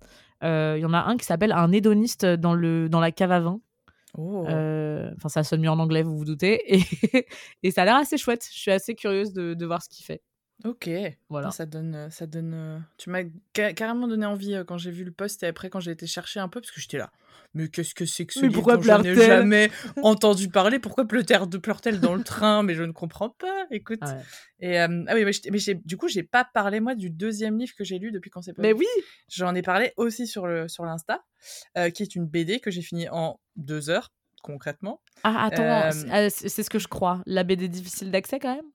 Il y en a un qui s'appelle Un hédoniste dans, le, dans la cave à vin. Oh. Enfin, ça sonne mieux en anglais, vous vous doutez. Et, et ça a l'air assez chouette. Je suis assez curieuse de, de voir ce qu'il fait. Ok, voilà. Ça donne, ça donne. Tu m'as carrément donné envie quand j'ai vu le post et après quand j'ai été chercher un peu parce que j'étais là. Mais qu'est-ce que c'est que ce mais livre pourquoi je n'ai jamais entendu parler? Pourquoi pleure-t-elle dans le train? Mais je ne comprends pas. Écoute. Et ah oui, mais, du coup, j'ai pas parlé moi du deuxième livre que j'ai lu depuis qu'on s'est pas. Mais oui. J'en ai parlé aussi sur le sur l'insta, qui est une BD que j'ai fini en deux heures concrètement. Ah attends, c'est ce que je crois. La BD difficile d'accès quand même?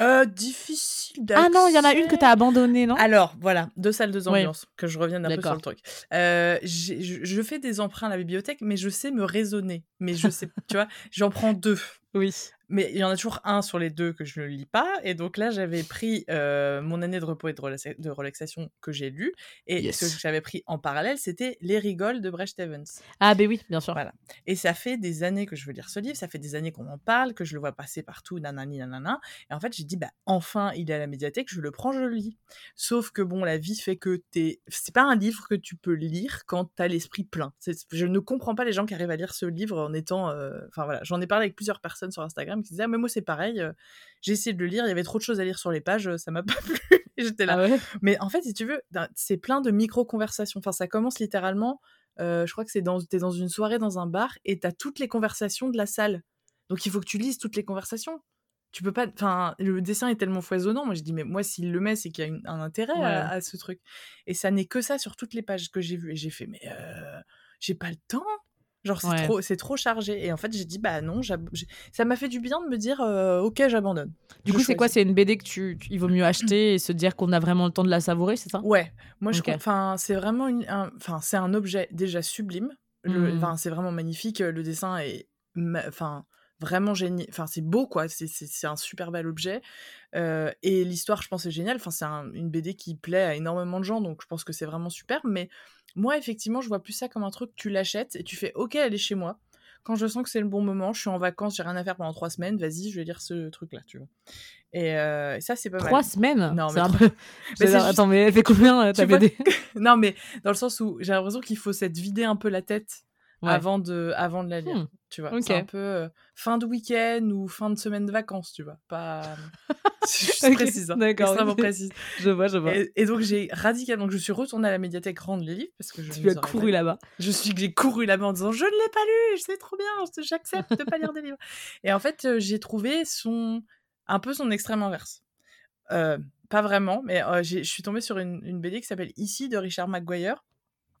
Euh, difficile d'accès. Ah non, il y en a une que tu as abandonnée, non? Alors, voilà, deux salles, deux ambiances, que je revienne un peu sur le truc. Euh, je fais des emprunts à la bibliothèque, mais je sais me raisonner. Mais je sais, tu vois, j'en prends deux. Oui. Mais il y en a toujours un sur les deux que je ne lis pas. Et donc là, j'avais pris euh, mon année de repos et de, relaxation que j'ai lu. Et ce que j'avais pris en parallèle, c'était Les rigoles de Brecht Evans. Ah, ben oui, bien sûr. Voilà. Et ça fait des années que je veux lire ce livre. Ça fait des années qu'on en parle, que je le vois passer partout, nanani, nanana. Et en fait, j'ai dit, bah, enfin, il est à la médiathèque, je le prends, je le lis. Sauf que bon, la vie fait que t'es. C'est pas un livre que tu peux lire quand t'as l'esprit plein. Je ne comprends pas les gens qui arrivent à lire ce livre en étant. Euh, enfin voilà, j'en ai parlé avec plusieurs personnes sur Instagram qui disaient, ah, mais moi, c'est pareil. j'ai essayé de le lire, il y avait trop de choses à lire sur les pages, ça m'a pas plu. J'étais là. Ah mais en fait, si tu veux, c'est plein de micro-conversations. Enfin, ça commence littéralement. je crois que c'est dans, t'es dans une soirée dans un bar et t'as toutes les conversations de la salle. Donc il faut que tu lises toutes les conversations. Tu peux pas. Enfin, le dessin est tellement foisonnant. Moi, je dis, mais moi, s'il le met, c'est qu'il y a un intérêt à, ce truc. Et ça n'est que ça sur toutes les pages que j'ai vues. Et j'ai fait, mais j'ai pas le temps. Genre, c'est trop, c'est trop chargé. Et en fait, j'ai dit, bah non, ça m'a fait du bien de me dire, euh, ok, j'abandonne. Du coup, c'est quoi? C'est une BD que tu, il vaut mieux acheter et se dire qu'on a vraiment le temps de la savourer, c'est ça? Ouais. Moi, je, enfin, c'est vraiment une, enfin, c'est un objet déjà sublime. Mmh. Enfin, c'est vraiment magnifique. Le dessin est, enfin, vraiment génial. Enfin, c'est beau, quoi. C'est un super bel objet. Euh, et l'histoire, je pense, est géniale. Enfin, c'est une BD qui plaît à énormément de gens, donc je pense que c'est vraiment super. Mais moi, effectivement, je vois plus ça comme un truc, tu l'achètes et tu fais OK, elle est chez moi. Quand je sens que c'est le bon moment, je suis en vacances, j'ai rien à faire pendant trois semaines, vas-y, je vais lire ce truc-là, tu vois. Et, euh, ça, c'est pas mal. Trois semaines? Non, mais. Un peu... Attends, mais elle fait combien euh, ta BD Non, mais dans le sens où j'ai l'impression qu'il faut s'être vidé un peu la tête avant, de, avant de la lire. Hmm. Tu vois, c'est un peu euh, fin de week-end ou fin de semaine de vacances, tu vois. Pas. je précise, hein, extrêmement précise. Je vois, je vois. Et, donc j'ai radicalement, donc je suis retournée à la médiathèque rendre les livres parce que je. Tu as couru là-bas. Je suis, j'ai couru là-bas en disant je ne l'ai pas lu, c'est trop bien, j'accepte de pas lire des livres. Et en fait, euh, j'ai trouvé son un peu son extrême inverse. Euh, pas vraiment, mais je suis tombée sur une, une BD qui s'appelle Ici de Richard McGuire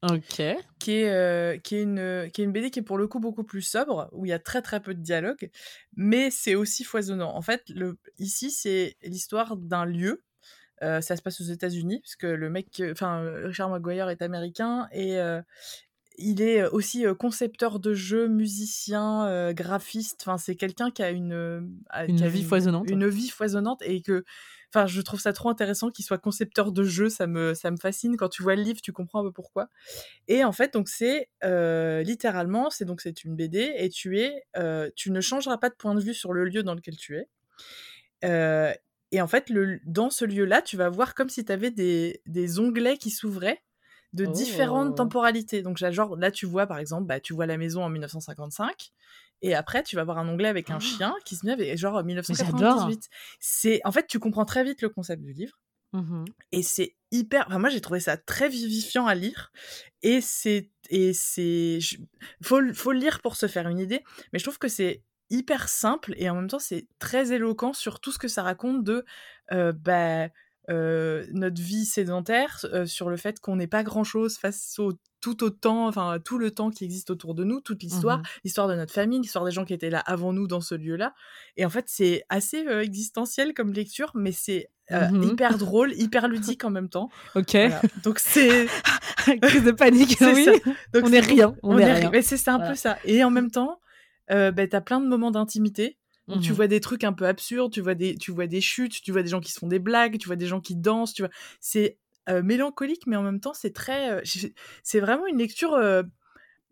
Ok. Qui est, euh, qui, est une, qui est une BD qui est pour le coup beaucoup plus sobre, où il y a très très peu de dialogue, mais c'est aussi foisonnant. En fait, le, ici, c'est l'histoire d'un lieu. Euh, ça se passe aux États-Unis, puisque le mec, enfin, Richard Maguire est américain et euh, il est aussi concepteur de jeux, musicien, graphiste. Enfin, c'est quelqu'un qui a une, une vie foisonnante. Une vie foisonnante et que Enfin, je trouve ça trop intéressant qu'il soit concepteur de jeux, ça me, ça me fascine. Quand tu vois le livre, tu comprends un peu pourquoi. Et en fait, donc c'est euh, littéralement, c'est donc c'est une BD et tu es, euh, tu ne changeras pas de point de vue sur le lieu dans lequel tu es. Euh, et en fait, le, dans ce lieu-là, tu vas voir comme si tu avais des, des onglets qui s'ouvraient de différentes oh. temporalités. Donc genre là, tu vois par exemple, bah, tu vois la maison en 1955. Et après, tu vas voir un onglet avec un oh. chien qui se met genre 1998. C'est en fait, tu comprends très vite le concept du livre. Mmh et c'est hyper. Enfin, moi, j'ai trouvé ça très vivifiant à lire. Et c'est et c'est faut faut le lire pour se faire une idée. Mais je trouve que c'est hyper simple et en même temps c'est très éloquent sur tout ce que ça raconte de euh, bah euh, notre vie sédentaire, euh, sur le fait qu'on n'est pas grand-chose face au tout autant, enfin tout le temps qui existe autour de nous, toute l'histoire, mmh l'histoire de notre famille, l'histoire des gens qui étaient là avant nous dans ce lieu-là. Et en fait, c'est assez euh, existentiel comme lecture, mais c'est mmh hyper drôle, hyper ludique en même temps. Ok. Donc c'est crise de panique. oui. Donc on est rien. On, est, rien. Mais c'est un peu ça. Et en même temps, euh, bah, t'as plein de moments d'intimité tu mmh vois des trucs un peu absurdes, tu vois des, tu vois des chutes, tu vois des gens qui se font des blagues, tu vois des gens qui dansent, tu vois. C'est mélancolique, mais en même temps, c'est très. c'est vraiment une lecture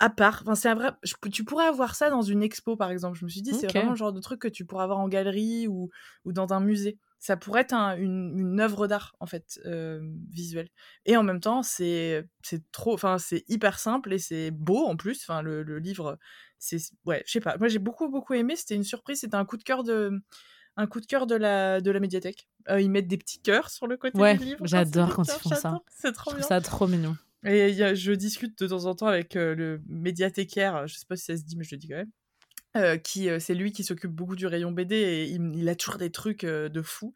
à part. Enfin, c'est un vrai. tu pourrais avoir ça dans une expo, par exemple. Je me suis dit, c'est vraiment le genre de truc que tu pourrais avoir en galerie ou, ou dans un musée. Ça pourrait être une, une œuvre d'art, en fait, euh, visuelle. Et en même temps, c'est trop. Enfin, c'est hyper simple et c'est beau en plus. Enfin, le, le livre, c'est. Ouais, je sais pas. Moi, j'ai beaucoup, beaucoup aimé. C'était une surprise. C'était un coup de cœur de un coup de cœur de la, de la médiathèque. Euh, ils mettent des petits cœurs sur le côté du livre. J'adore quand ils font ça. C'est trop bien. ça trop mignon. Et y a, je discute de temps en temps avec euh, le médiathécaire, je sais pas si ça se dit, mais je le dis quand même. Euh, qui c'est lui qui s'occupe beaucoup du rayon BD et il, a toujours des trucs de fou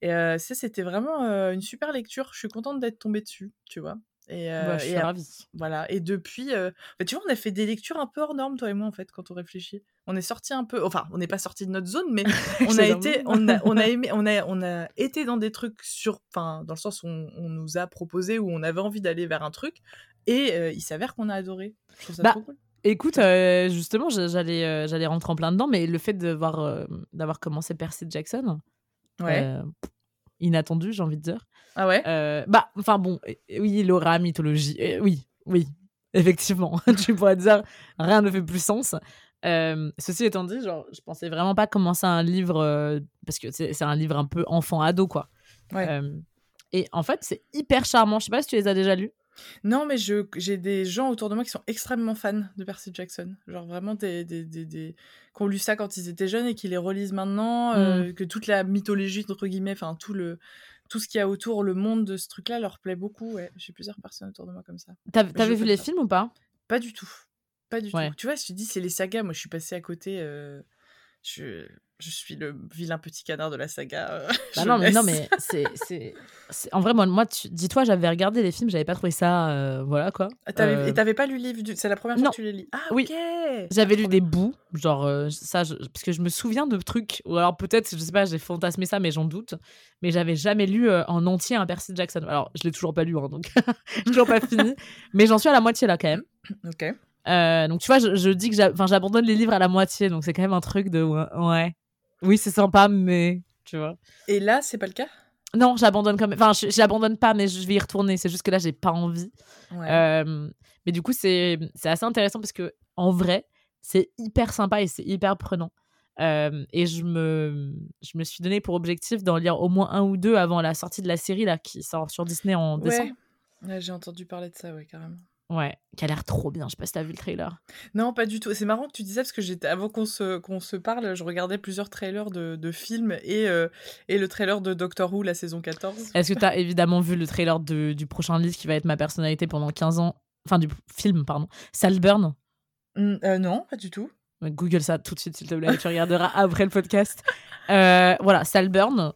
et ça c'était vraiment une super lecture je suis contente d'être tombée dessus tu vois et, bah, je suis ravie. Voilà. Et depuis, bah, tu vois, on a fait des lectures un peu hors normes, toi et moi, en fait, quand on réfléchit. On est sorti un peu, enfin, on n'est pas sorti de notre zone, mais on a été, on a, on a aimé, on a, on a été dans des trucs sur, enfin, dans le sens où on, nous a proposé, où on avait envie d'aller vers un truc, et il s'avère qu'on a adoré. Je trouve ça bah, trop cool. Écoute, justement, j'allais, j'allais rentrer en plein dedans, mais le fait d'avoir, d'avoir commencé Percy Jackson, ouais. inattendu, j'ai envie de dire. Ah ouais? Euh, Bah, enfin bon, oui, Laura, mythologie, oui, oui, effectivement. tu pourrais dire, rien ne fait plus sens. Euh, ceci étant dit, genre, je pensais vraiment pas commencer un livre, euh, parce que c'est un livre un peu enfant-ado, quoi. Ouais. et en fait, c'est hyper charmant. Je sais pas si tu les as déjà lus. Non, mais j'ai des gens autour de moi qui sont extrêmement fans de Percy Jackson. Genre vraiment des, des, des, des... qui ont lu ça quand ils étaient jeunes et qui les relisent maintenant. Mmh. que toute la mythologie, entre guillemets, enfin tout le, tout ce qu'il y a autour, le monde de ce truc-là leur plaît beaucoup. Ouais. J'ai plusieurs personnes autour de moi comme ça. T'avais vu les films ou pas? Pas du tout. Pas du tout. Tu vois, je te dis, c'est les sagas. Moi, je suis passée à côté. Euh, je je suis le vilain petit canard de la saga. Euh, bah non, mais, non, mais c'est, En vrai, moi, moi dis-toi, j'avais regardé les films, j'avais pas trouvé ça. Euh, voilà quoi. Ah, et t'avais pas lu le livre du... C'est la première fois que tu les lis Ah, oui. J'avais lu des bouts, genre, ça, parce que je me souviens de trucs, ou alors peut-être, je sais pas, j'ai fantasmé ça, mais j'en doute. Mais j'avais jamais lu en entier un Percy Jackson. Alors, je l'ai toujours pas lu, hein, donc j'ai toujours pas fini. Mais j'en suis à la moitié là quand même. Ok. donc tu vois, je, je dis que j'abandonne les livres à la moitié, donc c'est quand même un truc de ouais. Oui, c'est sympa, mais tu vois. Et là, c'est pas le cas? Non, j'abandonne quand même. Enfin, j'abandonne pas, mais je vais y retourner. C'est juste que là, j'ai pas envie. Euh, mais du coup, c'est assez intéressant parce que en vrai, c'est hyper sympa et c'est hyper prenant. Euh, et je me, je me suis donné pour objectif d'en lire au moins un ou deux avant la sortie de la série là, qui sort sur Disney en décembre. Ouais, j'ai entendu parler de ça, ouais, carrément. Ouais, qui a l'air trop bien. Je sais pas si t'as vu le trailer. Non, pas du tout. C'est marrant que tu dises ça parce que j'étais avant qu'on se qu'on se parle, je regardais plusieurs trailers de, de films et euh, et le trailer de Doctor Who la saison 14. Est-ce que t'as évidemment vu le trailer de, du prochain livre qui va être ma personnalité pendant 15 ans, enfin du film pardon, Salburn mmh, euh, Non, pas du tout. Google ça tout de suite s'il te plaît, tu regarderas après le podcast. Euh, voilà, Salburn.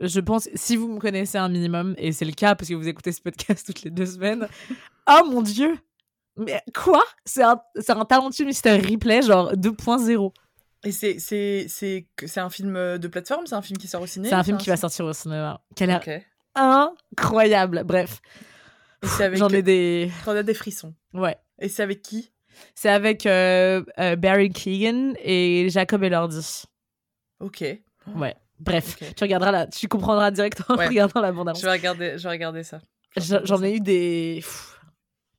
Je pense, si vous me connaissez un minimum, et c'est le cas parce que vous écoutez ce podcast toutes les deux semaines, oh mon dieu Mais quoi? C'est un, un talentueux mystère replay, genre 2.0. Et c'est, un film de plateforme? C'est un film qui sort au cinéma C'est un film qui va sortir au cinéma. Okay. incroyable Bref. J'en ai des... T'en as des frissons. Ouais. Et c'est avec qui? C'est avec euh, euh, Barry Keegan et Jacob Elordi. Ok. Ouais. Bref, tu regarderas là, tu comprendras directement en regardant la bande-annonce. Je vais regarder, je vais regarder ça. J'en ai eu des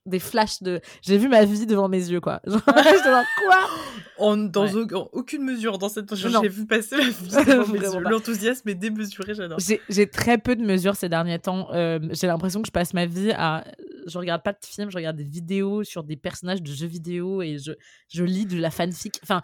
des flashs de j'ai vu ma vie devant mes yeux quoi. Genre je quoi? En, dans aucune mesure dans cette j'ai vu passer la vie devant mes yeux. l'enthousiasme est démesuré j'adore. J'ai très peu de mesures ces derniers temps. Euh, j'ai l'impression que je passe ma vie à je regarde pas de films je regarde des vidéos sur des personnages de jeux vidéo et je je lis de la fanfic. Enfin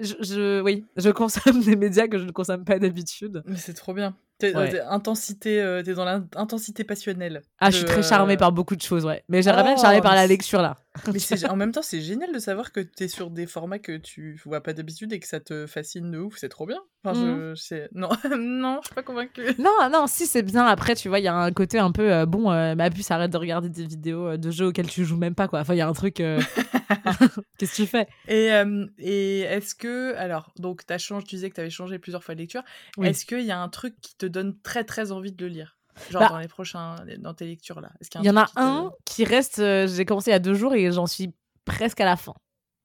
je, oui, je consomme des médias que je ne consomme pas d'habitude. Mais c'est trop bien. T'es intensité, euh, es dans l'intensité passionnelle. Ah, je suis très charmée euh, par beaucoup de choses, ouais. Mais j'aimerais bien être charmée par la lecture là. Mais en même temps, c'est génial de savoir que tu es sur des formats que tu vois pas d'habitude et que ça te fascine de ouf. C'est trop bien. Enfin, je, mmh. non, non, je suis pas convaincue. Non, non, si c'est bien. Après, tu vois, il y a un côté un peu euh, bon. ma puce arrête de regarder des vidéos de jeux auxquels tu joues même pas, quoi. Enfin, il y a un truc. Qu'est-ce que tu fais? Et, et est-ce que alors donc as changé, tu disais que tu avais changé plusieurs fois de lecture. Est-ce qu'il y a un truc qui te donne très très envie de le lire? Genre bah dans les prochains, dans tes lectures là. Il y, en a un qui reste. Euh, j'ai commencé il y a deux jours et j'en suis presque à la fin.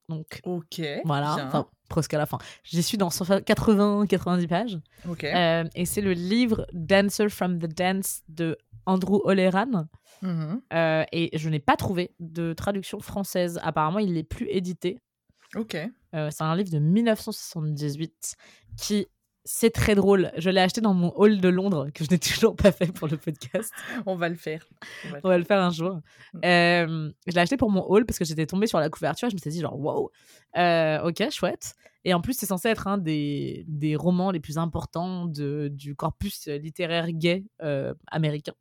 Donc. Ok. Voilà. Enfin, presque à la fin. J'y suis dans 80-90 pages. Euh, et c'est le livre Dancer from the Dance de Andrew Oleran. Mm-hmm. Euh, et je n'ai pas trouvé de traduction française. Apparemment, il n'est plus édité. Ok. Euh, c'est un livre de 1978 qui c'est très drôle. Je l'ai acheté dans mon hall de Londres, que je n'ai toujours pas fait pour le podcast. On va le faire. On va le faire, un jour. Mm. Euh, je l'ai acheté pour mon hall parce que j'étais tombée sur la couverture et je me suis dit, genre, wow, euh, ok, chouette. Et en plus, c'est censé être un des, des romans les plus importants de, du corpus littéraire gay euh, américain.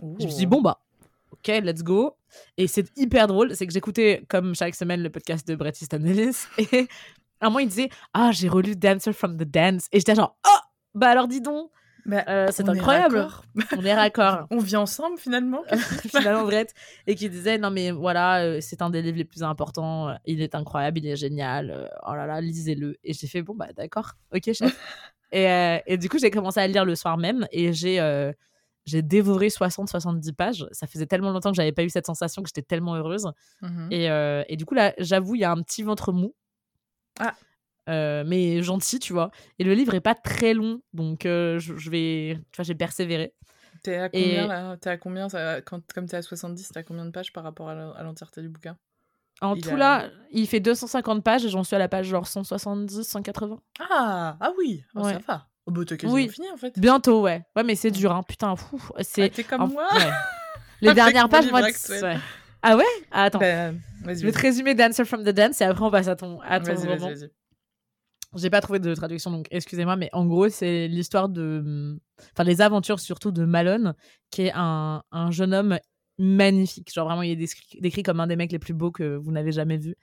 Je me suis dit, bon, bah, ok, let's go. Et c'est hyper drôle, c'est que j'écoutais, comme chaque semaine, le podcast de Bret Easton Ellis. Et à un moment, il disait Ah, j'ai relu Dancer from the Dance. Et j'étais genre Oh, bah alors dis donc. Bah, euh, c'est incroyable. on est raccord. on vit ensemble finalement. finalement, Brett. Et qui disait Non, mais voilà, euh, c'est un des livres les plus importants. Il est incroyable, il est génial. Euh, oh là là, lisez-le. Et j'ai fait Bon, bah d'accord, ok, chef. et, et, du coup, j'ai commencé à le lire le soir même. Et j'ai. j'ai dévoré 60-70 pages. Ça faisait tellement longtemps que j'avais pas eu cette sensation que j'étais tellement heureuse. Mmh et, et, du coup, là, j'avoue, il y a un petit ventre mou ah. Euh, mais gentil, tu vois. Et le livre est pas très long, donc euh, je, vais, tu vois, j'ai persévéré. T'es à combien là? T'es à combien quand, Comme t'es à 70, t'as combien de pages par rapport à l'entièreté du bouquin? En tout là, il fait 250 pages et j'en suis à la page genre 170, 180. Ah, ah oui, oh, ça va. Bah, t'as quasiment oui. fini en fait. Bientôt, ouais. Ouais, mais c'est dur, hein. Putain, fou. C'est. Ah, t'es comme moi. Les dernières pages, moi. Ah ouais? Ah, Attends. Ben, je vais te résumer Dancer from the Dance et après on passe à ton, à ton roman. J'ai pas trouvé de traduction, donc excusez-moi, mais en gros, c'est l'histoire de. Enfin, les aventures surtout de Malone, qui est un, un jeune homme magnifique. Genre, vraiment, il est décrit, comme un des mecs les plus beaux que vous n'avez jamais vu.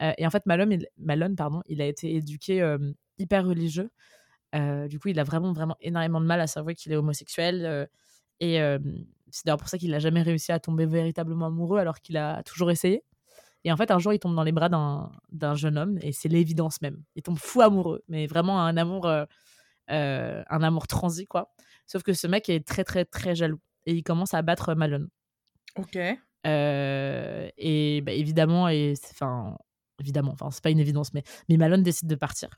Euh, et en fait, Malone, il, Malone pardon, il a été éduqué euh, hyper religieux. Euh, du coup, il a vraiment, vraiment énormément de mal à savoir qu'il est homosexuel. et c'est d'ailleurs pour ça qu'il n'a jamais réussi à tomber véritablement amoureux alors qu'il a toujours essayé. Et en fait, un jour, il tombe dans les bras d'un jeune homme et c'est l'évidence même. Il tombe fou amoureux, mais vraiment un amour, euh, euh, un amour transi, quoi. Sauf que ce mec est très, très, très jaloux et il commence à battre Malone. Ok. Euh, et bah, évidemment, et enfin, évidemment, enfin, c'est pas une évidence, mais, mais Malone décide de partir.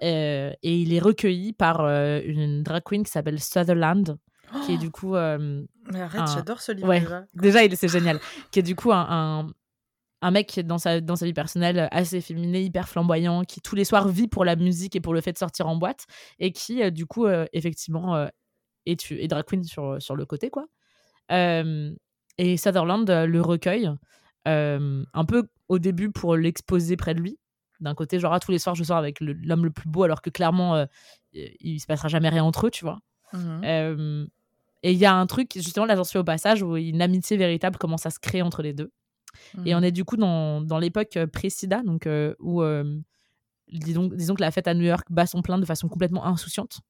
et il est recueilli par une drag queen qui s'appelle Sutherland, qui est du coup. Euh, mais arrête, j'adore ce livre. déjà, déjà il c'est génial. qui est du coup un, un, mec qui est dans sa, dans sa vie personnelle assez féminin, hyper flamboyant, qui tous les soirs vit pour la musique et pour le fait de sortir en boîte, et qui, euh, du coup, euh, effectivement, est, est, drag queen sur, sur le côté, quoi. et Sutherland le recueille, un peu au début pour l'exposer près de lui. D'un côté, genre, ah, tous les soirs, je sors avec l'homme le, plus beau, alors que clairement, il se passera jamais rien entre eux, tu vois. Mmh et il y a un truc, justement, là j'en suis au passage, où une amitié véritable commence à se créer entre les deux. Et on mmh. est du coup dans, dans l'époque euh, pré-SIDA, donc euh, où, euh, disons, disons que la fête à New York bat son plein de façon complètement insouciante.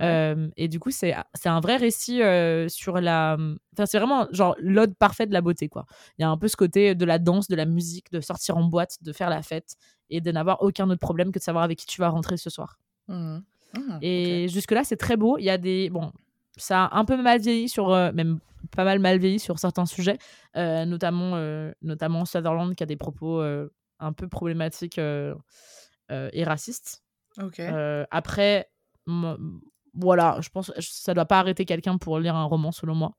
et du coup, c'est un vrai récit sur la. Enfin, c'est vraiment genre l'ode parfait de la beauté, quoi. Il y a un peu ce côté de la danse, de la musique, de sortir en boîte, de faire la fête et de n'avoir aucun autre problème que de savoir avec qui tu vas rentrer ce soir. Mmh. Mmh, et jusque-là, c'est très beau. Il y a des. Bon, ça a un peu mal vieilli sur euh, même pas mal mal vieilli sur certains sujets euh, notamment euh, notamment Sutherland qui a des propos un peu problématiques et racistes. Après voilà je pense que ça doit pas arrêter quelqu'un pour lire un roman selon moi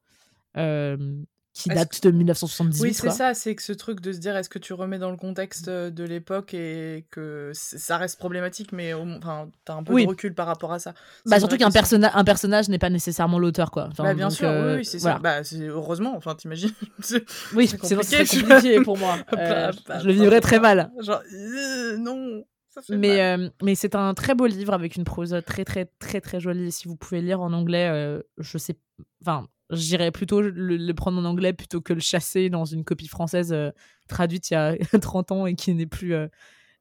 qui date de 1978. Oui, c'est ça, c'est que ce truc de se dire est-ce que tu remets dans le contexte euh, de l'époque et que ça reste problématique, mais enfin, t'as un peu de recul par rapport à ça. Bah, surtout qu'un personnage, un personnage n'est pas nécessairement l'auteur, quoi. bah, bien sûr, oui, c'est ça. Bah, heureusement, enfin, t'imagines. oui, c'est compliqué pour moi. Euh, je le vivrais très mal. Genre, euh, non. mais, mais c'est un très beau livre avec une prose très très très très jolie. Si vous pouvez lire en anglais, je sais, enfin j'irais plutôt le, prendre en anglais plutôt que le chasser dans une copie française euh, traduite il y a 30 ans et qui n'est plus, euh,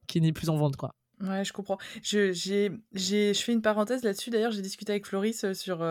qui n'est plus en vente, quoi. Ouais, je comprends. Je, j'ai, j'ai, je fais une parenthèse là-dessus. D'ailleurs, j'ai discuté avec Floris euh, sur,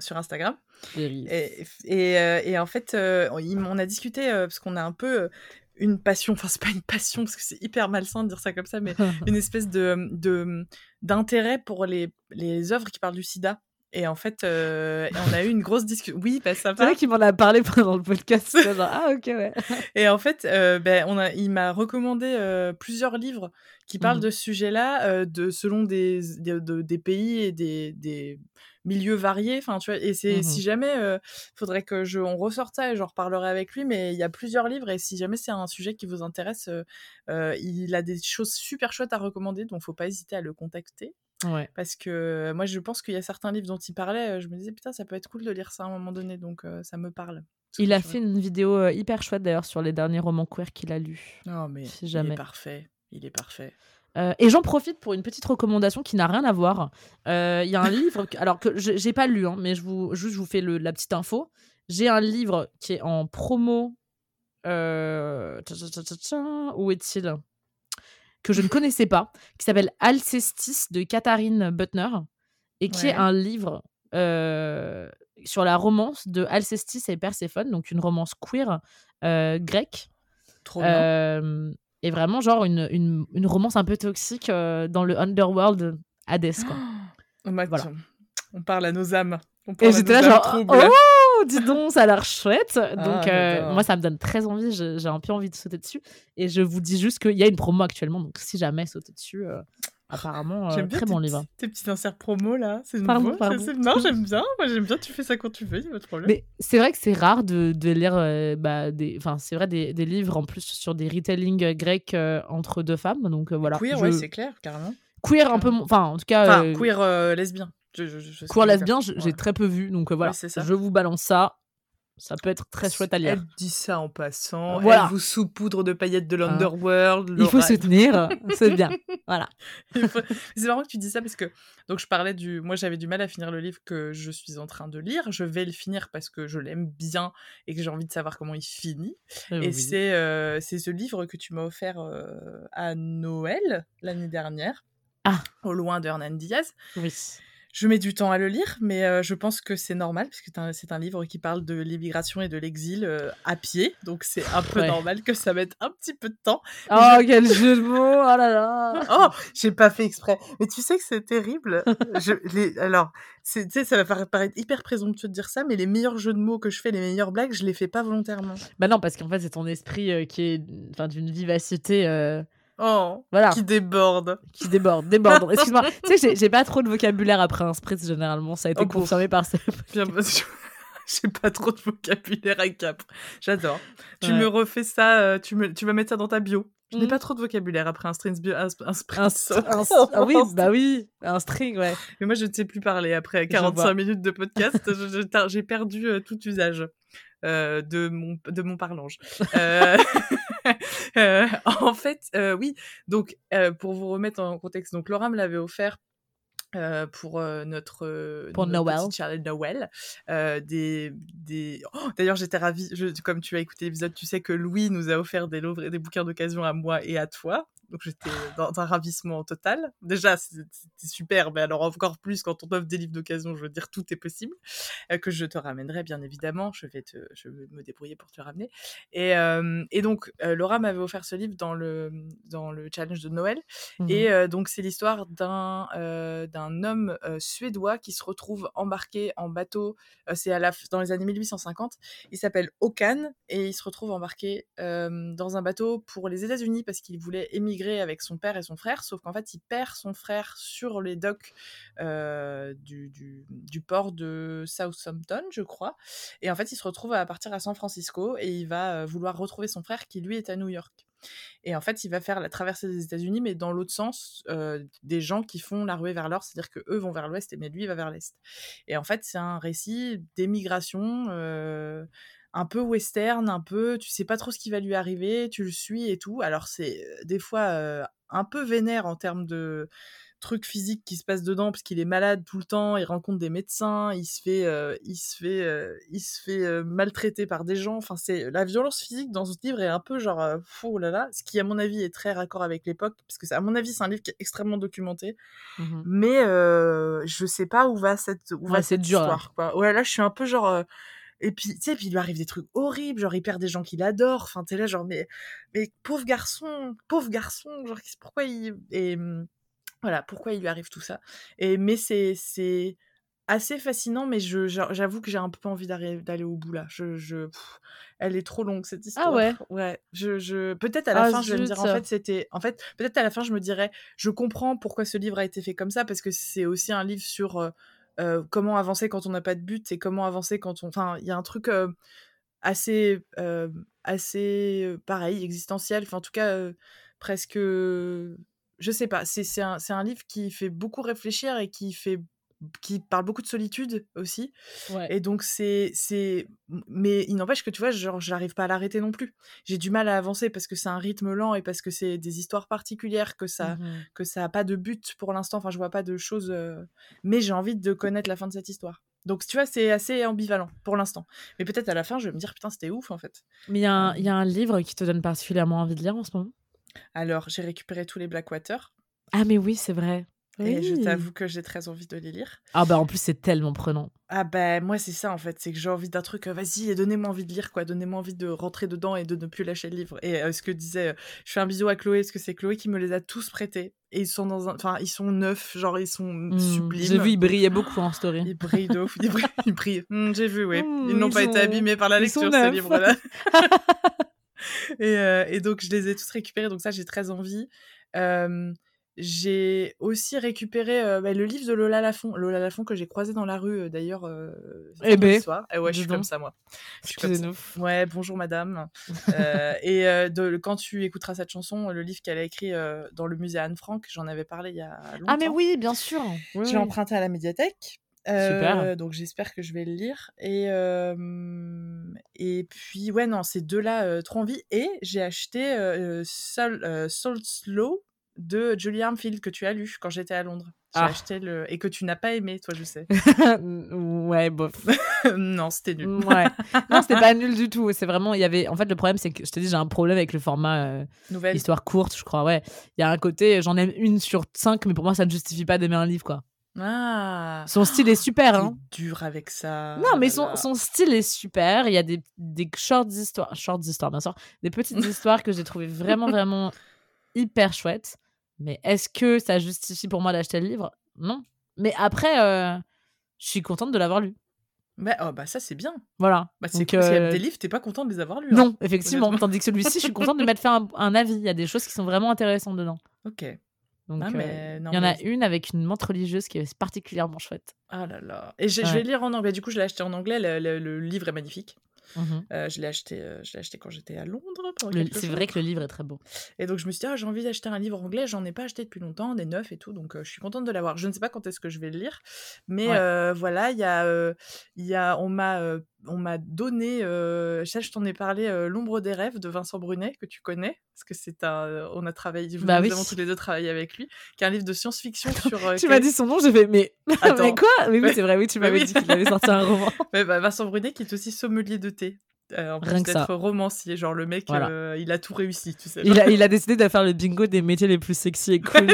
sur Instagram. Et, et, et, en fait, on a discuté parce qu'on a un peu une passion, enfin c'est pas une passion parce que c'est hyper malsain de dire ça comme ça, mais une espèce de, de d'intérêt pour les, les œuvres qui parlent du sida Et en fait, on a eu une grosse discussion. Oui, bah, ça va. C'est vrai qu'il m'en a parlé pendant le podcast. genre, ah, ok, ouais. Et en fait, ben, on a, il m'a recommandé plusieurs livres qui parlent mmh de ce sujet-là, de, selon des, des, pays et des, des milieux variés. Enfin, tu vois, et c'est, mmh si jamais, il faudrait que je, on ressorte ça et j'en reparlerai avec lui, mais il y a plusieurs livres et si jamais c'est un sujet qui vous intéresse, il a des choses super chouettes à recommander, donc faut pas hésiter à le contacter. Ouais. Parce que moi, je pense qu'il y a certains livres dont il parlait, je me disais, putain, ça peut être cool de lire ça à un moment donné, donc ça me parle. Il a fait une vidéo hyper chouette d'ailleurs sur les derniers romans queer qu'il a lus. Non, mais jamais. il est parfait. Il est parfait. et j'en profite pour une petite recommandation qui n'a rien à voir. Il y a un livre, alors que j'ai pas lu, hein, mais je vous, juste je vous fais le, la petite info. J'ai un livre qui est en promo. Euh... Où est-il? Que je ne connaissais pas, qui s'appelle Alcestis de Katharine Butner, et qui est un livre euh, sur la romance de Alcestis et Perséphone, donc une romance queer euh, grecque. Trop euh, et vraiment, genre, une, une, une, romance un peu toxique dans le underworld Hades, quoi. Oh, voilà. On parle à nos âmes. On et j'étais là, genre, oh, dis donc, ça a l'air chouette. Donc, ah, moi, ça me donne très envie. J'ai un peu envie de sauter dessus. Et je vous dis juste qu'il y a une promo actuellement. Donc, si jamais sauter dessus, euh, apparemment, euh, très bon livre. Tes petits inserts promo, là. C'est nouveau. Non, j'aime bien. Moi, j'aime bien. Tu fais ça quand tu veux, il pas de problème. Mais c'est vrai que c'est rare de, de lire euh, bah, des. Enfin, c'est vrai, des, des, livres en plus sur des retellings grecs entre deux femmes. Donc, voilà. Queer, ouais, c'est clair, carrément. Queer, un peu. Enfin, en tout cas. queer lesbien. Je, je, Cours lesbien, j'ai très peu vu, donc euh, voilà. je vous balance ça. Ça peut être très chouette à lire. Elle dit ça en passant. Voilà. Elle vous saupoudre de paillettes de ah. l'underworld. Il faut se tenir, c'est bien. Voilà. c'est marrant que tu dis ça parce que donc je parlais du. Moi, j'avais du mal à finir le livre que je suis en train de lire. Je vais le finir parce que je l'aime bien et que j'ai envie de savoir comment il finit. et c'est euh, c'est ce livre que tu m'as offert euh, à Noël l'année dernière. Ah. Au loin de Hernan Diaz. Oui. Je mets du temps à le lire, mais euh, je pense que c'est normal, parce que c'est un livre qui parle de l'immigration et de l'exil euh, à pied, donc c'est un peu normal que ça mette un petit peu de temps. Oh, quel jeu de mots Oh là là Oh, j'ai pas fait exprès. Mais tu sais que c'est terrible. je, les, alors, tu sais, ça va paraître hyper présomptueux de dire ça, mais les meilleurs jeux de mots que je fais, les meilleures blagues, je les fais pas volontairement. Bah non, parce qu'en fait, c'est ton esprit euh, qui est d'une vivacité Oh, voilà. Qui déborde. Qui déborde, déborde. Excuse-moi. tu sais, j'ai pas trop de vocabulaire après un spritz, généralement. Ça a été oh, confirmé par ça. j'ai pas trop de vocabulaire à cap. J'adore. Tu me refais ça, euh, tu, me, tu vas mettre ça dans ta bio. Je n'ai mmh. pas trop de vocabulaire après un string bio, un, un, ah oui, bah oui, un string, ouais. Mais moi, je ne sais plus parler après 45 minutes de podcast. J'ai perdu euh, tout usage euh, de mon de mon parlange. euh, euh, en fait, euh, oui. Donc, euh, pour vous remettre en contexte, donc Laura me l'avait offert pour notre pour Noël. Noël des, des... Oh, d'ailleurs j'étais ravie je, comme tu as écouté l'épisode tu sais que Louis nous a offert des, des bouquins d'occasion à moi et à toi donc j'étais dans un ravissement total. Déjà, c'était super, mais alors encore plus quand on offre des livres d'occasion, je veux dire, tout est possible. Euh, que je te ramènerai, bien évidemment. Je vais, te, je vais me débrouiller pour te ramener. Et, euh, et donc, euh, Laura m'avait offert ce livre dans le, dans le challenge de Noël. Mmh et donc, c'est l'histoire d'un d'un homme suédois qui se retrouve embarqué en bateau. c'est à la, dans les années 1850. Il s'appelle Okan et il se retrouve embarqué dans un bateau pour les États-Unis parce qu'il voulait émigrer avec son père et son frère, sauf qu'en fait, il perd son frère sur les docks euh, du, port de Southampton, je crois. Et en fait, il se retrouve à partir à San Francisco et il va euh, vouloir retrouver son frère qui, lui, est à New York. Et en fait, il va faire la traversée des États-Unis, mais dans l'autre sens, euh, des gens qui font la ruée vers l'or, c'est-à-dire que eux vont vers l'ouest, mais lui il va vers l'est. Et en fait, c'est un récit d'émigration un peu western, un peu, tu sais pas trop ce qui va lui arriver, tu le suis et tout. Alors c'est euh, des fois euh, un peu vénère en termes de trucs physiques qui se passent dedans parce qu'il est malade tout le temps, il rencontre des médecins, il se fait, euh, il se fait, il se fait maltraiter par des gens. Enfin c'est la violence physique dans ce livre est un peu genre fou là là, ce qui à mon avis est très raccord avec l'époque parce que à mon avis c'est un livre qui est extrêmement documenté, mmh mais je sais pas où va cette, où va cette histoire. Quoi. Ouais là je suis un peu genre et puis, tu sais, puis il lui arrive des trucs horribles, genre il perd des gens qu'il adore. Enfin, t'es là, genre, mais, mais pauvre garçon, pauvre garçon, genre, pourquoi il. Et mmh, voilà, pourquoi il lui arrive tout ça. Et, mais c'est, c'est assez fascinant, mais j'avoue que j'ai un peu envie d'aller au bout là. Je, je elle est trop longue cette histoire. Ah ouais? Ouais. Je, je... peut-être à la ah, fin, je vais me dire en fait c'était, en fait, peut-être à la fin, je me dirais, je comprends pourquoi ce livre a été fait comme ça parce que c'est aussi un livre sur euh, euh, comment avancer quand on n'a pas de but et comment avancer quand on, enfin, il y a un truc euh, assez, assez pareil, existentiel. Enfin, en tout cas, presque, je sais pas. C'est un livre qui fait beaucoup réfléchir et qui fait qui parle beaucoup de solitude aussi. Et donc, c'est. c'est Mais il n'empêche que tu vois, genre, j'arrive pas à l'arrêter non plus. J'ai du mal à avancer parce que c'est un rythme lent et parce que c'est des histoires particulières, que ça mmh que ça a pas de but pour l'instant. Enfin, je vois pas de choses. Mais j'ai envie de connaître la fin de cette histoire. Donc, tu vois, c'est assez ambivalent pour l'instant. Mais peut-être à la fin, je vais me dire, putain, c'était ouf en fait. Mais il y, a un livre qui te donne particulièrement envie de lire en ce moment? Alors, j'ai récupéré tous les Blackwater. Ah, mais oui, c'est vrai. Et je t'avoue que j'ai très envie de les lire. Ah bah en plus c'est tellement prenant. Ah bah moi c'est ça en fait, c'est que j'ai envie d'un truc, euh, vas-y donnez-moi envie de lire quoi, donnez-moi envie de rentrer dedans et de ne plus lâcher le livre. Et euh, ce que disait, euh, je fais un bisou à Chloé, parce que c'est Chloé qui me les a tous prêtés. Et ils sont dans un, enfin ils sont neufs, genre ils sont mmh, sublimes. J'ai vu, ils brillaient beaucoup en story. Ils brillent de ouf, ils brillent. Mmh, j'ai vu, oui. Mmh, ils n'ont pas été abîmés par la lecture ces livres-là. et, et, donc je les ai tous récupérés, donc ça j'ai très envie. Euh, j'ai aussi récupéré bah, le livre de Lola Lafont, Lola Lafont que j'ai croisé dans la rue d'ailleurs euh, eh ben, soir. Eh ouais, je suis comme ça moi. Je suis comme ça. Ouais, bonjour madame. euh, et de, quand tu écouteras cette chanson, le livre qu'elle a écrit dans le musée Anne Frank, j'en avais parlé il y a longtemps. Ah mais oui, bien sûr. j'ai emprunté à la médiathèque. Super. Donc j'espère que je vais le lire. Et, et puis, ouais, non, ces deux-là, trop envie. Et j'ai acheté Soul, Soul Slow de Julie Armfield que tu as lu quand j'étais à Londres. J'ai ah. acheté le et que tu n'as pas aimé, toi, je sais. ouais, bof. non, c'était nul. ouais. Non, c'était pas nul du tout. C'est vraiment, il y avait. En fait, le problème, c'est que je te dis, j'ai un problème avec le format euh, Nouvelle. histoire courte, je crois. Ouais. Il y a un côté, j'en aime une sur cinq, mais pour moi, ça ne justifie pas d'aimer un livre, quoi. Ah. Son style est super, hein. Dur avec ça. Non, mais son, son, style est super. Il y a des, des shorts histoires, shorts histoires, bien sûr, des petites histoires que j'ai trouvé vraiment, vraiment hyper chouettes. Mais est-ce que ça justifie pour moi d'acheter le livre? Non. Mais après, euh, je suis contente de l'avoir lu. Bah, oh, bah ça c'est bien. Voilà. Bah, c'est que euh... des livres, t'es pas contente de les avoir lus. Hein, non, effectivement. Tandis que celui-ci, je suis contente de mettre fait un, avis. Il y a des choses qui sont vraiment intéressantes dedans. Ok. Donc, euh, il y en a une avec une montre religieuse qui est particulièrement chouette. Ah là là. Et je vais lire en anglais. Du coup, je l'ai acheté en anglais. le livre est magnifique. Mmh euh, je l'ai acheté, euh, je acheté quand j'étais à Londres. C'est vrai que le livre est très beau. Et donc je me suis dit, ah, j'ai envie d'acheter un livre anglais. J'en ai pas acheté depuis longtemps, des neufs et tout. Donc euh, je suis contente de l'avoir. Je ne sais pas quand est-ce que je vais le lire, mais voilà, il y a, il y a, on m'a on m'a donné, euh, je t'en ai parlé, L'ombre des rêves de Vincent Brunet, que tu connais, parce que c'est un, on a travaillé, bah oui. tous les deux travaillé avec lui, qui est un livre de science-fiction sur. tu m'as dit son nom, j'ai fait, mais, mais quoi? Mais oui, c'est vrai, oui, tu m'avais dit qu'il avait sorti un roman. bah, Vincent Brunet, qui est aussi sommelier de thé. Euh, en plus d'être romancier, genre le mec, euh, il a tout réussi, tu sais. Il, a, il a, décidé de faire le bingo des métiers les plus sexy et cool.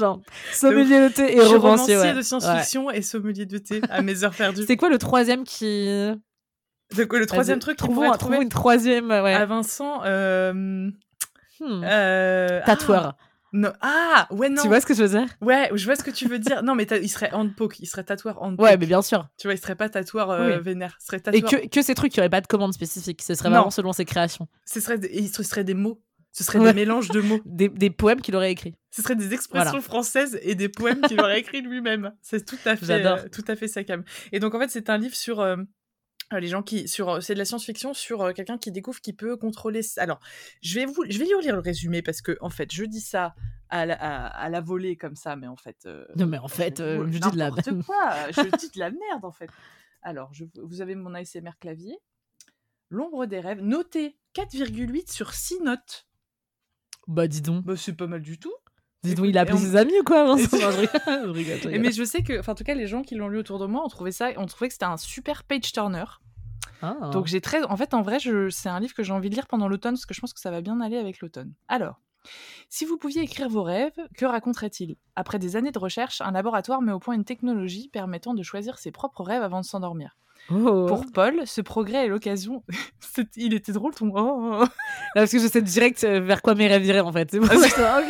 genre, sommelier de thé et romancier. romancier de science-fiction et sommelier de thé à mes heures perdues. C'est quoi le troisième qui le troisième truc trouvons, trouvons une troisième ouais. à Vincent euh... Hmm. Euh... tatoueur ah, non. ah ouais non tu vois ce que je veux dire? Ouais je vois ce que tu veux dire non mais il serait handpoke il serait tatoueur handpoke ouais mais bien sûr tu vois il serait pas tatoueur euh, vénère serait tatoueur... et que, que ces trucs il n'y aurait pas de commande spécifique ce serait vraiment selon ses créations ce serait il serait des mots ce serait des mélanges de mots. Des, des poèmes qu'il aurait écrits. Ce serait des expressions françaises et des poèmes qu'il aurait écrits lui-même. C'est tout à fait, euh, tout à fait sa cam. Et donc en fait, c'est un livre sur euh, les gens qui sur euh, c'est de la science-fiction sur euh, quelqu'un qui découvre qu'il peut contrôler alors je vais vous je vais lire le résumé parce que en fait je dis ça à la, à, la volée comme ça mais en fait non mais en fait je dis de la merde quoi je dis de la merde en fait. Alors je, vous avez mon ASMR clavier. L'ombre des rêves. Noté 4,8 sur 6 notes. Bah dis donc. Bah c'est pas mal du tout Dis donc, il a appelé ses amis ou quoi Mais je sais que, en tout cas, les gens qui l'ont lu autour de moi ont trouvé ça, ont trouvé que c'était un super page turner. Ah. Donc j'ai très, en fait, en vrai, c'est un livre que j'ai envie de lire pendant l'automne parce que je pense que ça va bien aller avec l'automne. Alors, si vous pouviez écrire vos rêves, que raconterait-il? Après des années de recherche, un laboratoire met au point une technologie permettant de choisir ses propres rêves avant de s'endormir. Oh. Pour Paul, ce progrès est l'occasion. il était drôle ton. Oh. parce que je sais direct euh, vers quoi mes rêves en fait. C'est bon. Ah,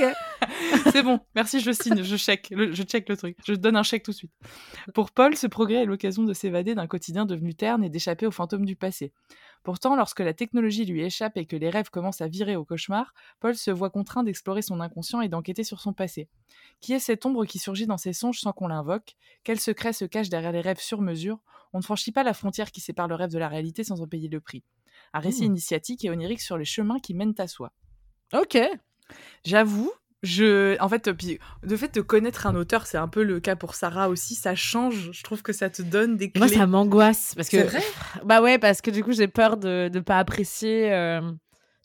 C'est bon. Merci, je signe, je check, je check le truc. Je donne un chèque tout de suite. Pour Paul, ce progrès est l'occasion de s'évader d'un quotidien devenu terne et d'échapper aux fantômes du passé. Pourtant, lorsque la technologie lui échappe et que les rêves commencent à virer au cauchemar, Paul se voit contraint d'explorer son inconscient et d'enquêter sur son passé. Qui est cette ombre qui surgit dans ses songes sans qu'on l'invoque? Quel secret se cache derrière les rêves sur mesure? On ne franchit pas la frontière qui sépare le rêve de la réalité sans en payer le prix. Un récit mmh. initiatique et onirique sur les chemins qui mènent à soi. Ok. J'avoue, je en fait puis de fait de connaître un auteur c'est un peu le cas pour Sarah aussi ça change. Je trouve que ça te donne des clés. moi ça m'angoisse parce que vrai? Bah ouais parce que du coup j'ai peur de ne pas apprécier euh,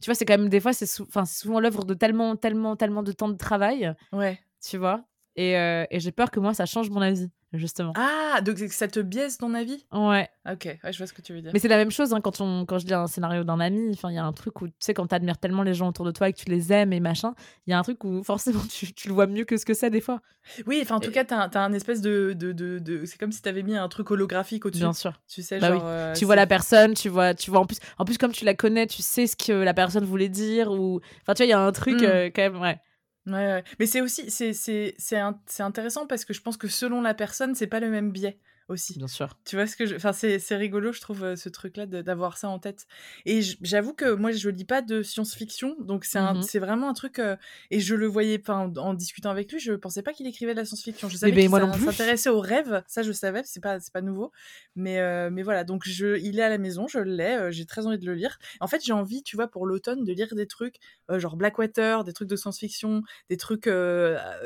tu vois c'est quand même des fois c'est souvent l'œuvre de tellement tellement tellement de temps de travail ouais. tu vois et, euh, et j'ai peur que moi ça change mon avis justement. Ah, donc ça te biaise ton avis? Ouais. Ok, ouais, je vois ce que tu veux dire. Mais c'est la même chose hein, quand, on, quand je lis un scénario d'un ami. Enfin, il y a un truc où, tu sais, quand tu admires tellement les gens autour de toi et que tu les aimes et machin, il y a un truc où forcément tu, tu, le vois mieux que ce que c'est des fois. Oui, enfin, en tout cas, tu as, un espèce de. de, de, de... C'est comme si tu avais mis un truc holographique au-dessus. Bien sûr. Tu sais, bah genre. Euh, tu vois la personne, tu vois, tu vois en plus, en plus, comme tu la connais, tu sais ce que la personne voulait dire. ou Enfin, tu vois, il y a un truc mm. euh, quand même, ouais. Ouais, ouais. Mais c'est aussi c'est intéressant parce que je pense que selon la personne, c'est pas le même biais aussi. Bien sûr. Tu vois ce que je. Enfin, c'est rigolo, je trouve, euh, ce truc-là, d'avoir ça en tête. Et j'avoue que moi, je lis pas de science-fiction, donc c'est mmh c'est vraiment un truc. Euh, et je le voyais, en, en discutant avec lui, je pensais pas qu'il écrivait de la science-fiction. Je savais qu'il s'intéressait aux rêves, ça je savais, c'est pas, pas nouveau. Mais, euh, mais voilà, donc je, il est à la maison, je l'ai, j'ai très envie de le lire. En fait, j'ai envie, tu vois, pour l'automne, de lire des trucs genre Blackwater, des trucs de science-fiction, des trucs,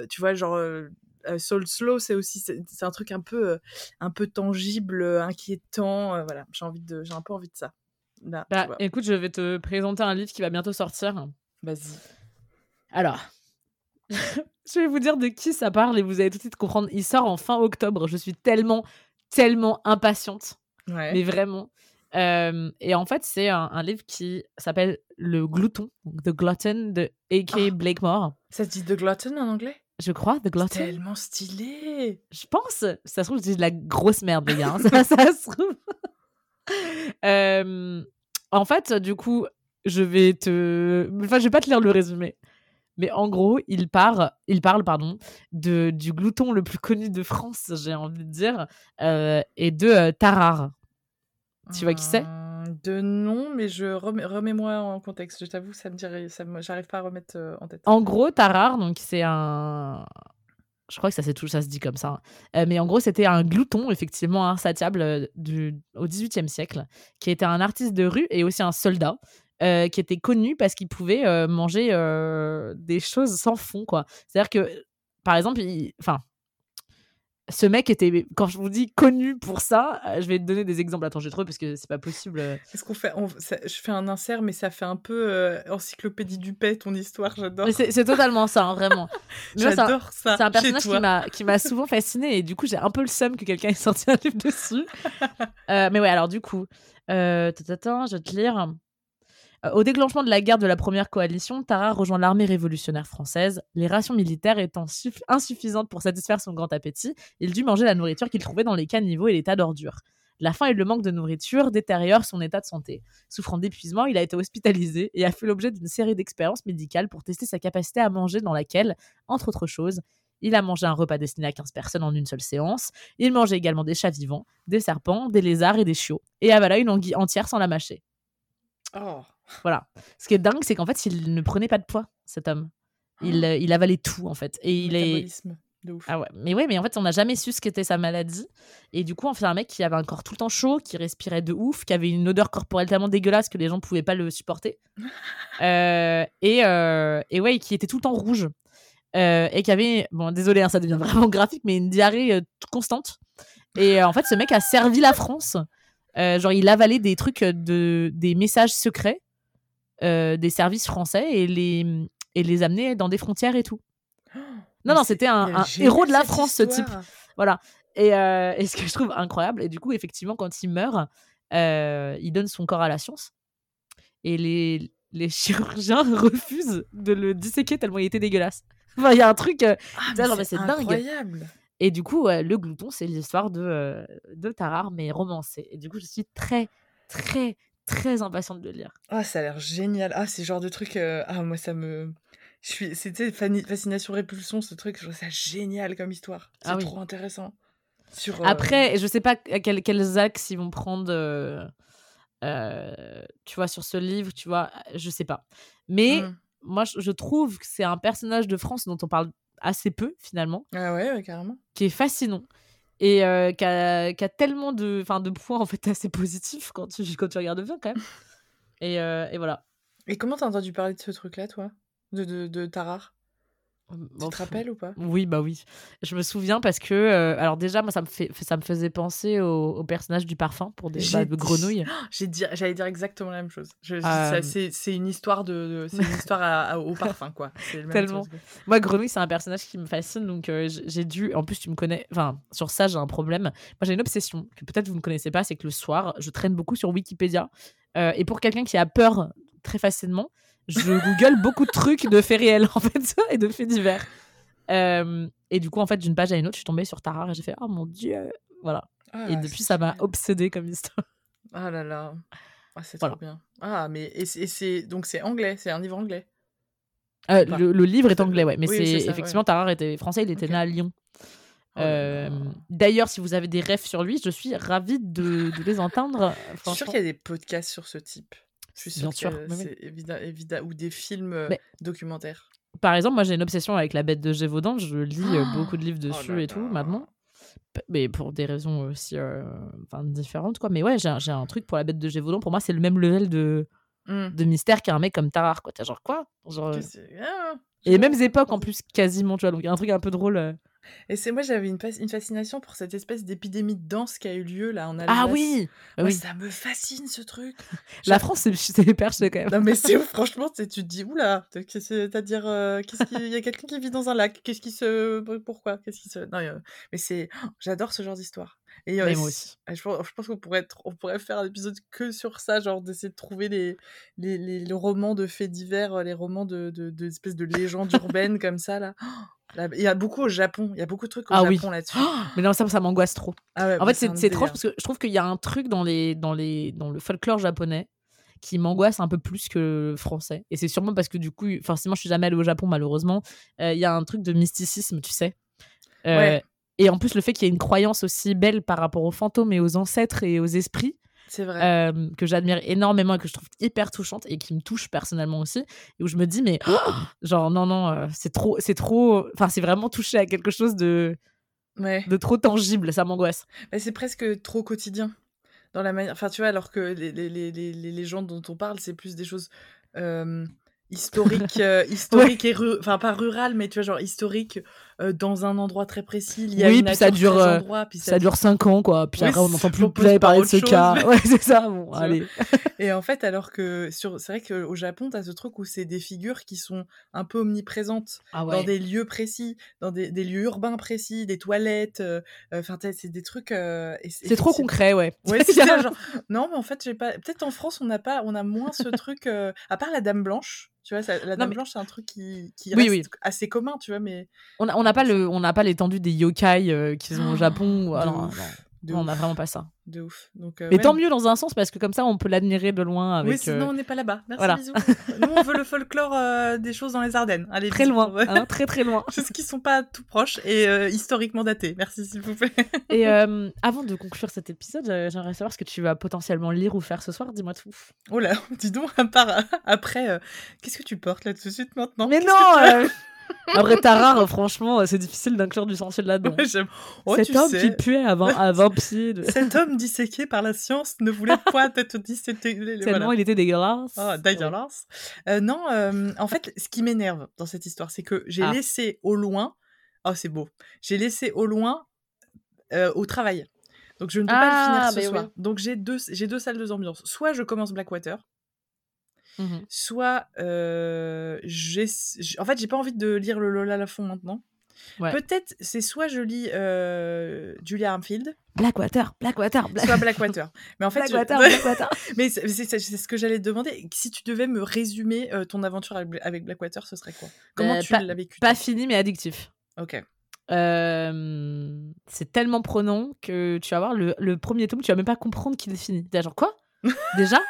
tu vois, genre Soul Slow, c'est aussi c'est un truc un peu euh, un peu tangible, euh, inquiétant. voilà, j'ai envie de j'ai un peu envie de ça. bah, écoute, je vais te présenter un livre qui va bientôt sortir. Vas-y. Alors, je vais vous dire de qui ça parle et vous allez tout de suite comprendre. Il sort en fin octobre. Je suis tellement, tellement impatiente. Mais vraiment. et en fait, c'est un, livre qui s'appelle Le Glouton, The Glutton de A.K. Oh. Blakemore. Ça se dit The Glutton en anglais? Je crois, The Glutton. Tellement stylé. Je pense. Ça se trouve, je dis de la grosse merde, les gars. Hein. ça, ça, se trouve. en fait, du coup, je vais te. Enfin, je vais pas te lire le résumé. Mais en gros, il, part, il parle pardon, de, du glouton le plus connu de France, j'ai envie de dire, euh, et de euh, Tarare. Tu vois qui c'est? De nom, mais je remets, moi en contexte. Je t'avoue, ça me dirait, ça j'arrive pas à remettre euh, en tête. En gros, Tarar, donc c'est un, je crois que ça c'est tout, ça se dit comme ça. Hein. Euh, mais en gros, c'était un glouton, effectivement insatiable euh, du, au XVIIIe siècle, qui était un artiste de rue et aussi un soldat. qui était connu parce qu'il pouvait manger des choses sans fond quoi c'est à dire que par exemple enfin ce mec était, quand je vous dis connu pour ça, euh, je vais te donner des exemples. Attends, j'ai trouvé parce que c'est pas possible. Euh. Qu'est-ce qu'on fait Je fais un insert, mais ça fait un peu euh, encyclopédie du paix, ton histoire, j'adore. C'est totalement ça, hein, vraiment. j'adore ça. C'est un personnage qui m'a souvent fasciné et du coup, j'ai un peu le seum que quelqu'un ait sorti un livre dessus. mais ouais, alors du coup, euh, je vais te lire. Euh, au déclenchement de la guerre de la première coalition, Tara rejoint l'armée révolutionnaire française. Les rations militaires étant insuffisantes pour satisfaire son grand appétit, il dut manger la nourriture qu'il trouvait dans les caniveaux et les tas d'ordures. La faim et le manque de nourriture détériorent son état de santé. Souffrant d'épuisement, il a été hospitalisé et a fait l'objet d'une série d'expériences médicales pour tester sa capacité à manger dans laquelle, entre autres choses, il a mangé un repas destiné à 15 personnes en une seule séance. Il mangeait également des chats vivants, des serpents, des lézards et des chiots, et avala une anguille entière sans la mâcher. Oh. Voilà. Ce qui est dingue, c'est qu'en fait, il ne prenait pas de poids, cet homme. Il, euh, il avalait tout, en fait. Et il est. De ouf. Ah ouais. Mais ouais, mais en fait, on n'a jamais su ce qu'était sa maladie. Et du coup, on fait un mec qui avait un corps tout le temps chaud, qui respirait de ouf, qui avait une odeur corporelle tellement dégueulasse que les gens ne pouvaient pas le supporter. Euh, et, euh, et ouais, qui était tout le temps rouge. et qui avait, bon, désolé, hein, ça devient vraiment graphique, mais une diarrhée constante. Et en fait, ce mec a servi la France. genre, il avalait des trucs, de, des messages secrets euh, des services français et les, et les amener dans des frontières et tout. non, non, c'était un, héros de la France, ce type. Voilà. Et, euh, et, ce que je trouve incroyable, et du coup, effectivement, quand il meurt, euh, il donne son corps à la science. Et les, les chirurgiens refusent de le disséquer tellement il était dégueulasse. il y a un truc. Ah, c'est dingue. Et du coup, le glouton, c'est l'histoire de, de Tarar, mais romancée. Et du coup, je suis très, très, très impatiente de le lire. Ah, ça a l'air génial. Ah, c'est genre de truc. Ah, moi, ça me. Je suis... C'était fascination répulsion, ce truc. Je trouve ça génial comme histoire. C'est ah trop intéressant. Sur, Après, je sais pas quel, quels axes ils vont prendre. tu vois, sur ce livre, tu vois, je sais pas. Mais mmh. moi, je trouve que c'est un personnage de France dont on parle assez peu, finalement. Ah ouais, carrément. Qui est fascinant. Et qui, a, a, tellement de, de points, en fait, assez positifs quand tu, quand tu regardes bien, quand même. Et, et voilà. Et comment t'as entendu parler de ce truc-là, toi? De, de, de Tarar tu te rappelles ou pas? Oui, bah oui. Je me souviens parce que, euh, alors déjà, moi, ça me, fait, ça me faisait penser au, personnage du parfum pour des bah, de grenouilles. J'allais dire exactement la même chose. Euh, c'est une histoire, de, une histoire au parfum, quoi. Tellement. Moi, grenouille, c'est un personnage qui me fascine, donc euh, j'ai dû. En plus, tu me connais. Enfin, sur ça, j'ai un problème. Moi, j'ai une obsession que peut-être vous ne connaissez pas, c'est que le soir, je traîne beaucoup sur Wikipédia. et pour quelqu'un qui a peur très facilement, je google beaucoup de trucs de faits réels en fait et de faits divers. Euh, et du coup, en fait, d'une page à une autre, je suis tombée sur Tarar et j'ai fait oh mon dieu, voilà. Ah, et depuis, ça m'a obsédé comme histoire. Ah là là, ah, c'est trop bien. Ah mais et c'est donc c'est anglais, c'est un livre anglais? Euh, le, livre est anglais, ouais, mais c'est effectivement Tarar était français, il était né à Lyon. Oh euh, d'ailleurs, si vous avez des rêves sur lui, je suis ravie de, de les entendre. Je suis sûre qu'il y a des podcasts sur ce type. Je suis que c'est évident, ou des films documentaires. Par exemple, moi j'ai une obsession avec la bête de Gévaudan. Je lis beaucoup de livres oh dessus et tout maintenant. Mais pour des raisons aussi différentes, quoi. Mais ouais, j'ai un truc pour la bête de Gévaudan. Pour moi, c'est le même level de, mmh. de mystère qu'un mec comme Tarar, quoi. T'as genre quoi? Genre, ah, Et les mêmes époques en plus, quasiment, tu vois. Donc il y a un truc un peu drôle. Et c'est moi, j'avais une, une, fascination pour cette espèce d'épidémie de danse qui a eu lieu là en Alsace. Ah oui, oui. Ça me fascine ce truc. La France, c'est perché quand même. Non, mais c'est franchement, tu te dis, oula, c'est-à-dire, euh, qu'est-ce qu'il y a quelqu'un qui vit dans un lac, qu'est-ce qui se. Pourquoi Qu'est-ce qui se. Non, mais c'est. J'adore ce genre d'histoire. Et moi aussi. Je, pense qu'on pourrait, on pourrait faire un épisode que sur ça, genre d'essayer de trouver les, les, les, romans de faits divers, les romans de, de, de, espèces de légendes urbaines comme ça, là. Il y a beaucoup au Japon, il y a beaucoup de trucs au ah Japon là-dessus. mais non, ça, ça m'angoisse trop. Ah en fait, c'est trop parce que je trouve qu'il y a un truc dans, les, dans, les, dans le folklore japonais qui m'angoisse un peu plus que le français. Et c'est sûrement parce que du coup, forcément, je suis jamais allée au Japon, malheureusement. Euh, il y a un truc de mysticisme, tu sais. Euh, et en plus, le fait qu'il y ait une croyance aussi belle par rapport aux fantômes et aux ancêtres et aux esprits, vrai. Euh, que j'admire énormément et que je trouve hyper touchante et qui me touche personnellement aussi. Et où je me dis, mais oh genre, non, non, euh, c'est trop, c'est trop. Enfin, c'est vraiment touché à quelque chose de, de trop tangible. Ça m'angoisse. mais c'est presque trop quotidien. Dans la manière. Enfin, tu vois, alors que les, les, les, les, légendes dont on parle, c'est plus des choses. Euh, historiques historique et enfin pas rural mais tu vois genre historique euh, dans un endroit très précis. Il y a oui, puis ça dure, euh, puis ça, dure 5 ans, quoi. Puis après, on n'entend plus parler de ce cas. Ouais, c'est ça. Bon, allez. Et en fait, alors que sur... c'est vrai qu'au Japon, tu as ce truc où c'est des figures qui sont un peu omniprésentes ah dans des lieux précis, dans des, des, lieux urbains précis, des toilettes. Euh, enfin, c'est des trucs. c'est trop concret, ouais. Ouais, c'est ça. Genre... Non, mais en fait, j'ai pas. Peut-être en France, on n'a pas, on a moins ce truc. À part la Dame Blanche. Tu vois, la Dame Blanche, c'est un truc qui, qui reste assez commun, tu vois, mais... On n'a pas le, on n'a pas l'étendue des yokai euh, qu'ils ont au Japon. Ou... Alors, on n'a vraiment pas ça. De ouf. Donc, euh, Mais tant mieux dans un sens parce que comme ça on peut l'admirer de loin. Avec, oui, sinon euh, on n'est pas là-bas. Merci, bisous. Nous on veut le folklore des choses dans les Ardennes. Allez, très loin, hein, très très loin. Choses qui sont pas tout proches et historiquement datées. Merci s'il vous plaît. et avant de conclure cet épisode, j'aimerais savoir ce que tu vas potentiellement lire ou faire ce soir. Dis-moi tout. Oh là, dis donc, à part après, qu'est-ce que tu portes là tout de suite maintenant? Mais non après, Tarare, franchement, c'est difficile d'inclure du sensuel là-dedans. Oh, Cet homme qui puait à 20, à 20 pieds. Cet homme disséqué par la science ne voulait pas être disséqué. Tellement il était dégueulasse. Oh, dégueulasse. Euh, non, euh, en fait, ce qui m'énerve dans cette histoire, c'est que j'ai ah. laissé au loin. Oh, c'est beau. J'ai laissé au loin euh, au travail. Donc je ne peux pas le ah, finir ce soir. Donc j'ai deux, j'ai deux salles de ambiance. Soit je commence Blackwater, Mmh soit j'ai en fait j'ai pas envie de lire le Lola la fond maintenant peut-être c'est soit je lis Julia Armfield. Blackwater Blackwater Black... soit Blackwater. Mais en fait Blackwater, Blackwater. mais c'est ce que j'allais te demander. Si tu devais me résumer ton aventure avec Blackwater ce serait quoi? Comment tu l'as vécu pas fini mais addictif. Ok. C'est tellement prenant que tu vas voir le, le, premier tome, tu vas même pas comprendre qu'il est fini. T'es genre quoi? Déjà?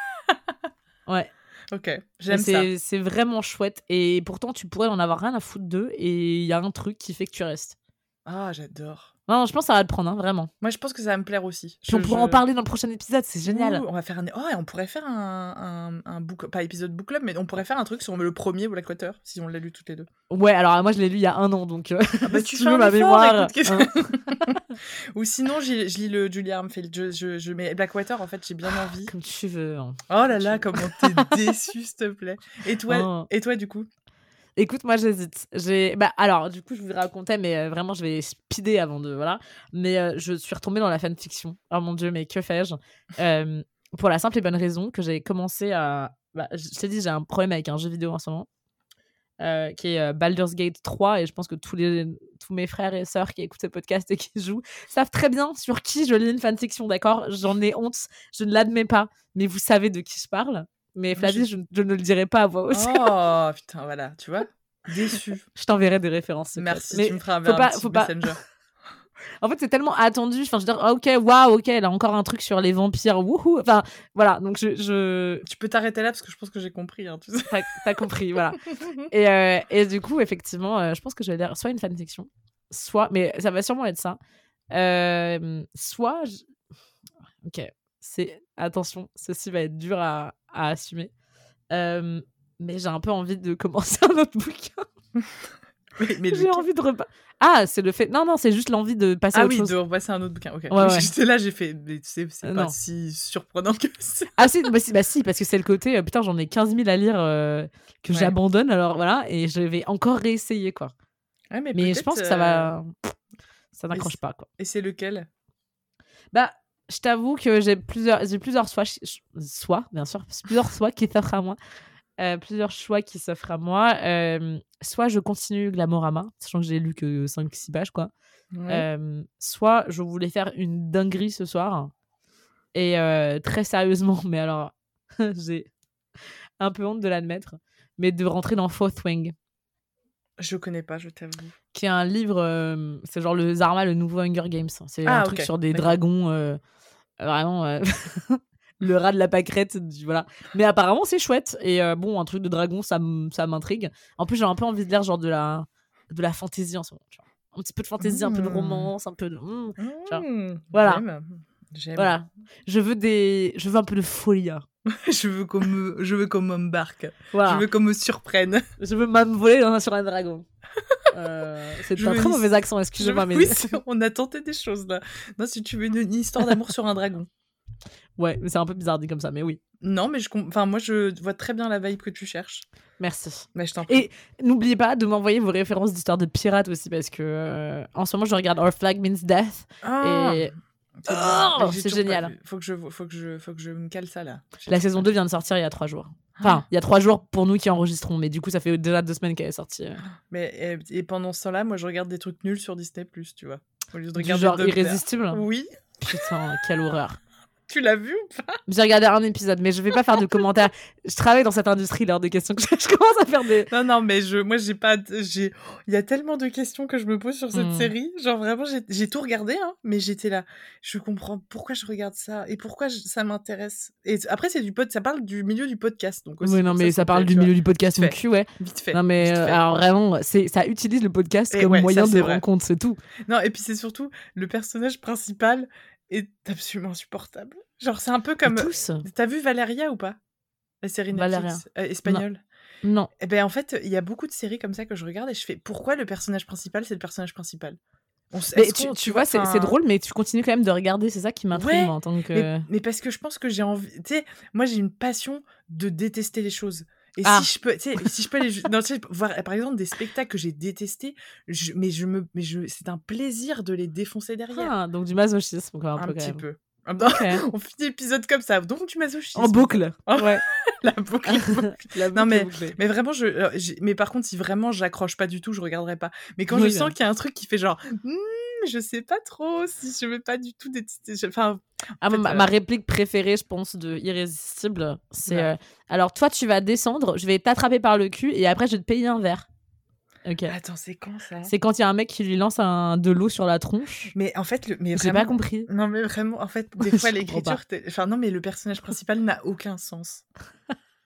Ouais. Ok, j'aime ça. C'est vraiment chouette. Et pourtant, tu pourrais en avoir rien à foutre d'eux. Et il y a un truc qui fait que tu restes. Ah, j'adore. Non, je pense que ça va te prendre, hein, vraiment. Moi, je pense que ça va me plaire aussi. on pourra en parler dans le prochain épisode, c'est génial. on va faire un... oh, on pourrait faire un, un, un book... pas épisode book club, mais on pourrait faire un truc sur le premier Blackwater, si on l'a lu toutes les deux. Ouais, alors moi, je l'ai lu il y a un an, donc euh, ah bah, tu fais ma mémoire. Hein. Ou sinon, je lis le Julia Armfield. Je, je, je... Mais Blackwater, en fait, j'ai bien envie. Comme tu veux. Hein. Oh là là, comment t'es déçu, s'il te plaît. Et toi, oh. et toi, du coup? Écoute, moi j'hésite. J'ai, bah alors, du coup, je vous racontais, mais euh, vraiment, je vais speeder avant de voilà. Mais euh, je suis retombée dans la fanfiction. Oh mon dieu, mais que fais-je? Euh, Pour la simple et bonne raison que j'ai commencé à. Bah, je t'ai dit, j'ai un problème avec un jeu vidéo en ce moment. qui est Baldur's Gate 3 et je pense que tous les tous mes frères et sœurs qui écoutent ce podcast et qui jouent savent très bien sur qui je lis une fanfiction d'accord? J'en ai honte je ne l'admets pas mais vous savez de qui je parle mais Flavie, je... ne le dirai pas à voix haute. Oh putain, voilà, tu vois Déçu. je t'enverrai des références. Merci, mais tu me feras un, faut pas, faut pas... messenger. en fait, c'est tellement attendu. Enfin, je veux dire, ah, ok, waouh, ok, elle a encore un truc sur les vampires, wouhou. Enfin, voilà, donc je. je... Tu peux t'arrêter là parce que je pense que j'ai compris. Hein, tu sais. T'as, compris, voilà. et, euh, et, du coup, effectivement, euh, je pense que je vais lire soit une fanfiction, soit. Mais ça va sûrement être ça. Euh, soit. Ok, c'est. Attention, ceci va être dur à, à assumer. Euh, mais j'ai un peu envie de commencer un autre bouquin. mais, j'ai envie de repas. Ah, c'est le fait. Non, non, c'est juste l'envie de passer ah à autre oui, chose. de repasser un autre bouquin. Ok. Ouais, J'étais là, j'ai fait. C'est euh, pas si surprenant que ça. Ah si, bah, si, bah, si parce que c'est le côté. Euh, putain, j'en ai 15 000 à lire que j'abandonne. Alors voilà, et je vais encore réessayer quoi. mais, mais je pense que ça va. Ça n'accroche pas quoi. Et c'est lequel? Bah, je t'avoue que j'ai plusieurs, j'ai plusieurs choix, soit, bien sûr, plusieurs choix qui s'offrent à moi. Euh, plusieurs choix qui s'offrent à moi. Euh, soit je continue Glamorama, sachant que j'ai lu que 5-6 pages, quoi. Euh, soit je voulais faire une dinguerie ce soir. Et très sérieusement, mais alors, j'ai un peu honte de l'admettre, mais de rentrer dans Fourth Wing. Je connais pas, je t'avoue. Qui est un livre, c'est genre le Zarma, le nouveau Hunger Games. C'est un ah, truc sur des dragons Vraiment, euh, le rat de la pâquerette. Voilà. Mais apparemment, c'est chouette. Et euh, bon, un truc de dragon, ça m'intrigue. En plus, j'ai un peu envie de lire genre de la, de la fantaisie en ce moment. Un petit peu de fantaisie, un peu de mmh. romance, un peu de. Mmh, mmh, voilà. Voilà. Je veux des, je veux un peu de folie. Hein. je veux qu'on me, je veux qu'on m'embarque. Je veux qu'on me surprenne. Je veux m'envoler sur un dragon. Euh, c'est un très mauvais accent, excusez-moi. Mais... Oui, on a tenté des choses là. Non, si tu veux une, histoire d'amour sur un dragon. Ouais, mais c'est un peu bizarre dit comme ça, mais oui. Non, mais je, enfin, moi, je vois très bien la vibe que tu cherches. Merci. Mais je t'en Et n'oubliez pas de m'envoyer vos références d'histoires de pirates aussi, parce que euh, en ce moment, je regarde Our Flag Means Death. Ah. et Oh, c'est génial. Faut que, je, faut, que je, faut que je me cale ça là. La saison 2 vient de sortir il y a trois jours. Enfin, il y a trois jours pour nous qui enregistrons, mais du coup, ça fait déjà deux semaines qu'elle est sortie. Euh. Mais et, pendant ce temps-là, moi, je regarde des trucs nuls sur Disney, tu vois. Au lieu de regarder genre irrésistible? Oui. Putain, quelle horreur. Tu l'as vu ou pas J'ai regardé un épisode, mais je vais pas faire de commentaires. je travaille dans cette industrie lors des questions que je, commence à faire des. Non, non, mais je, moi, j'ai pas. j'ai Il y a tellement de questions que je me pose sur cette hmm. série. Genre, vraiment, j'ai tout regardé, hein, mais j'étais là. Je comprends pourquoi je regarde ça et pourquoi ça m'intéresse. Et après, c'est du pod... ça parle du milieu du podcast. Donc oui, non, mais ça, parle du milieu du podcast donc, ouais. Vite fait. Non, mais euh, alors vraiment, ça utilise le podcast comme moyen de rencontre, c'est tout. Non, et puis c'est surtout le personnage principal est absolument insupportable. Genre, c'est un peu comme. Tous. T'as vu Valeria ou pas? La série Netflix euh, espagnole? Non. Et eh ben en fait, il y a beaucoup de séries comme ça que je regarde et je fais pourquoi le personnage principal c'est le personnage principal? Mais tu, tu, vois, c'est drôle, mais tu continues quand même de regarder. C'est ça qui m'intrigue en tant que. Mais, parce que je pense que j'ai envie. Tu sais, moi j'ai une passion de détester les choses. Et ah. si je peux, si je peux aller, non, voir par exemple des spectacles que j'ai détestés, mais je me, mais je, c'est un plaisir de les défoncer derrière. Ah, donc du masochisme encore un, un peu. petit quand peu. on finit l'épisode comme ça, donc du masochisme. En boucle. Ouais. la boucle. la boucle non mais, mais vraiment, je, euh, mais par contre, si vraiment j'accroche pas du tout, je regarderai pas. Mais quand je sens qu'il y a un truc qui fait genre, je sais pas trop si je vais pas du tout détester. Enfin, ah, ma, euh, réplique préférée, je pense, de Irrésistible, c'est euh, alors toi, tu vas descendre, je vais t'attraper par le cul et après, je vais te payer un verre. Attends, c'est quand ça? C'est quand il y a un mec qui lui lance un, de l'eau sur la tronche. Mais en fait, le, mais j'ai pas compris. Non, mais vraiment, en fait, des fois l'écriture, enfin non, mais le personnage principal n'a aucun sens.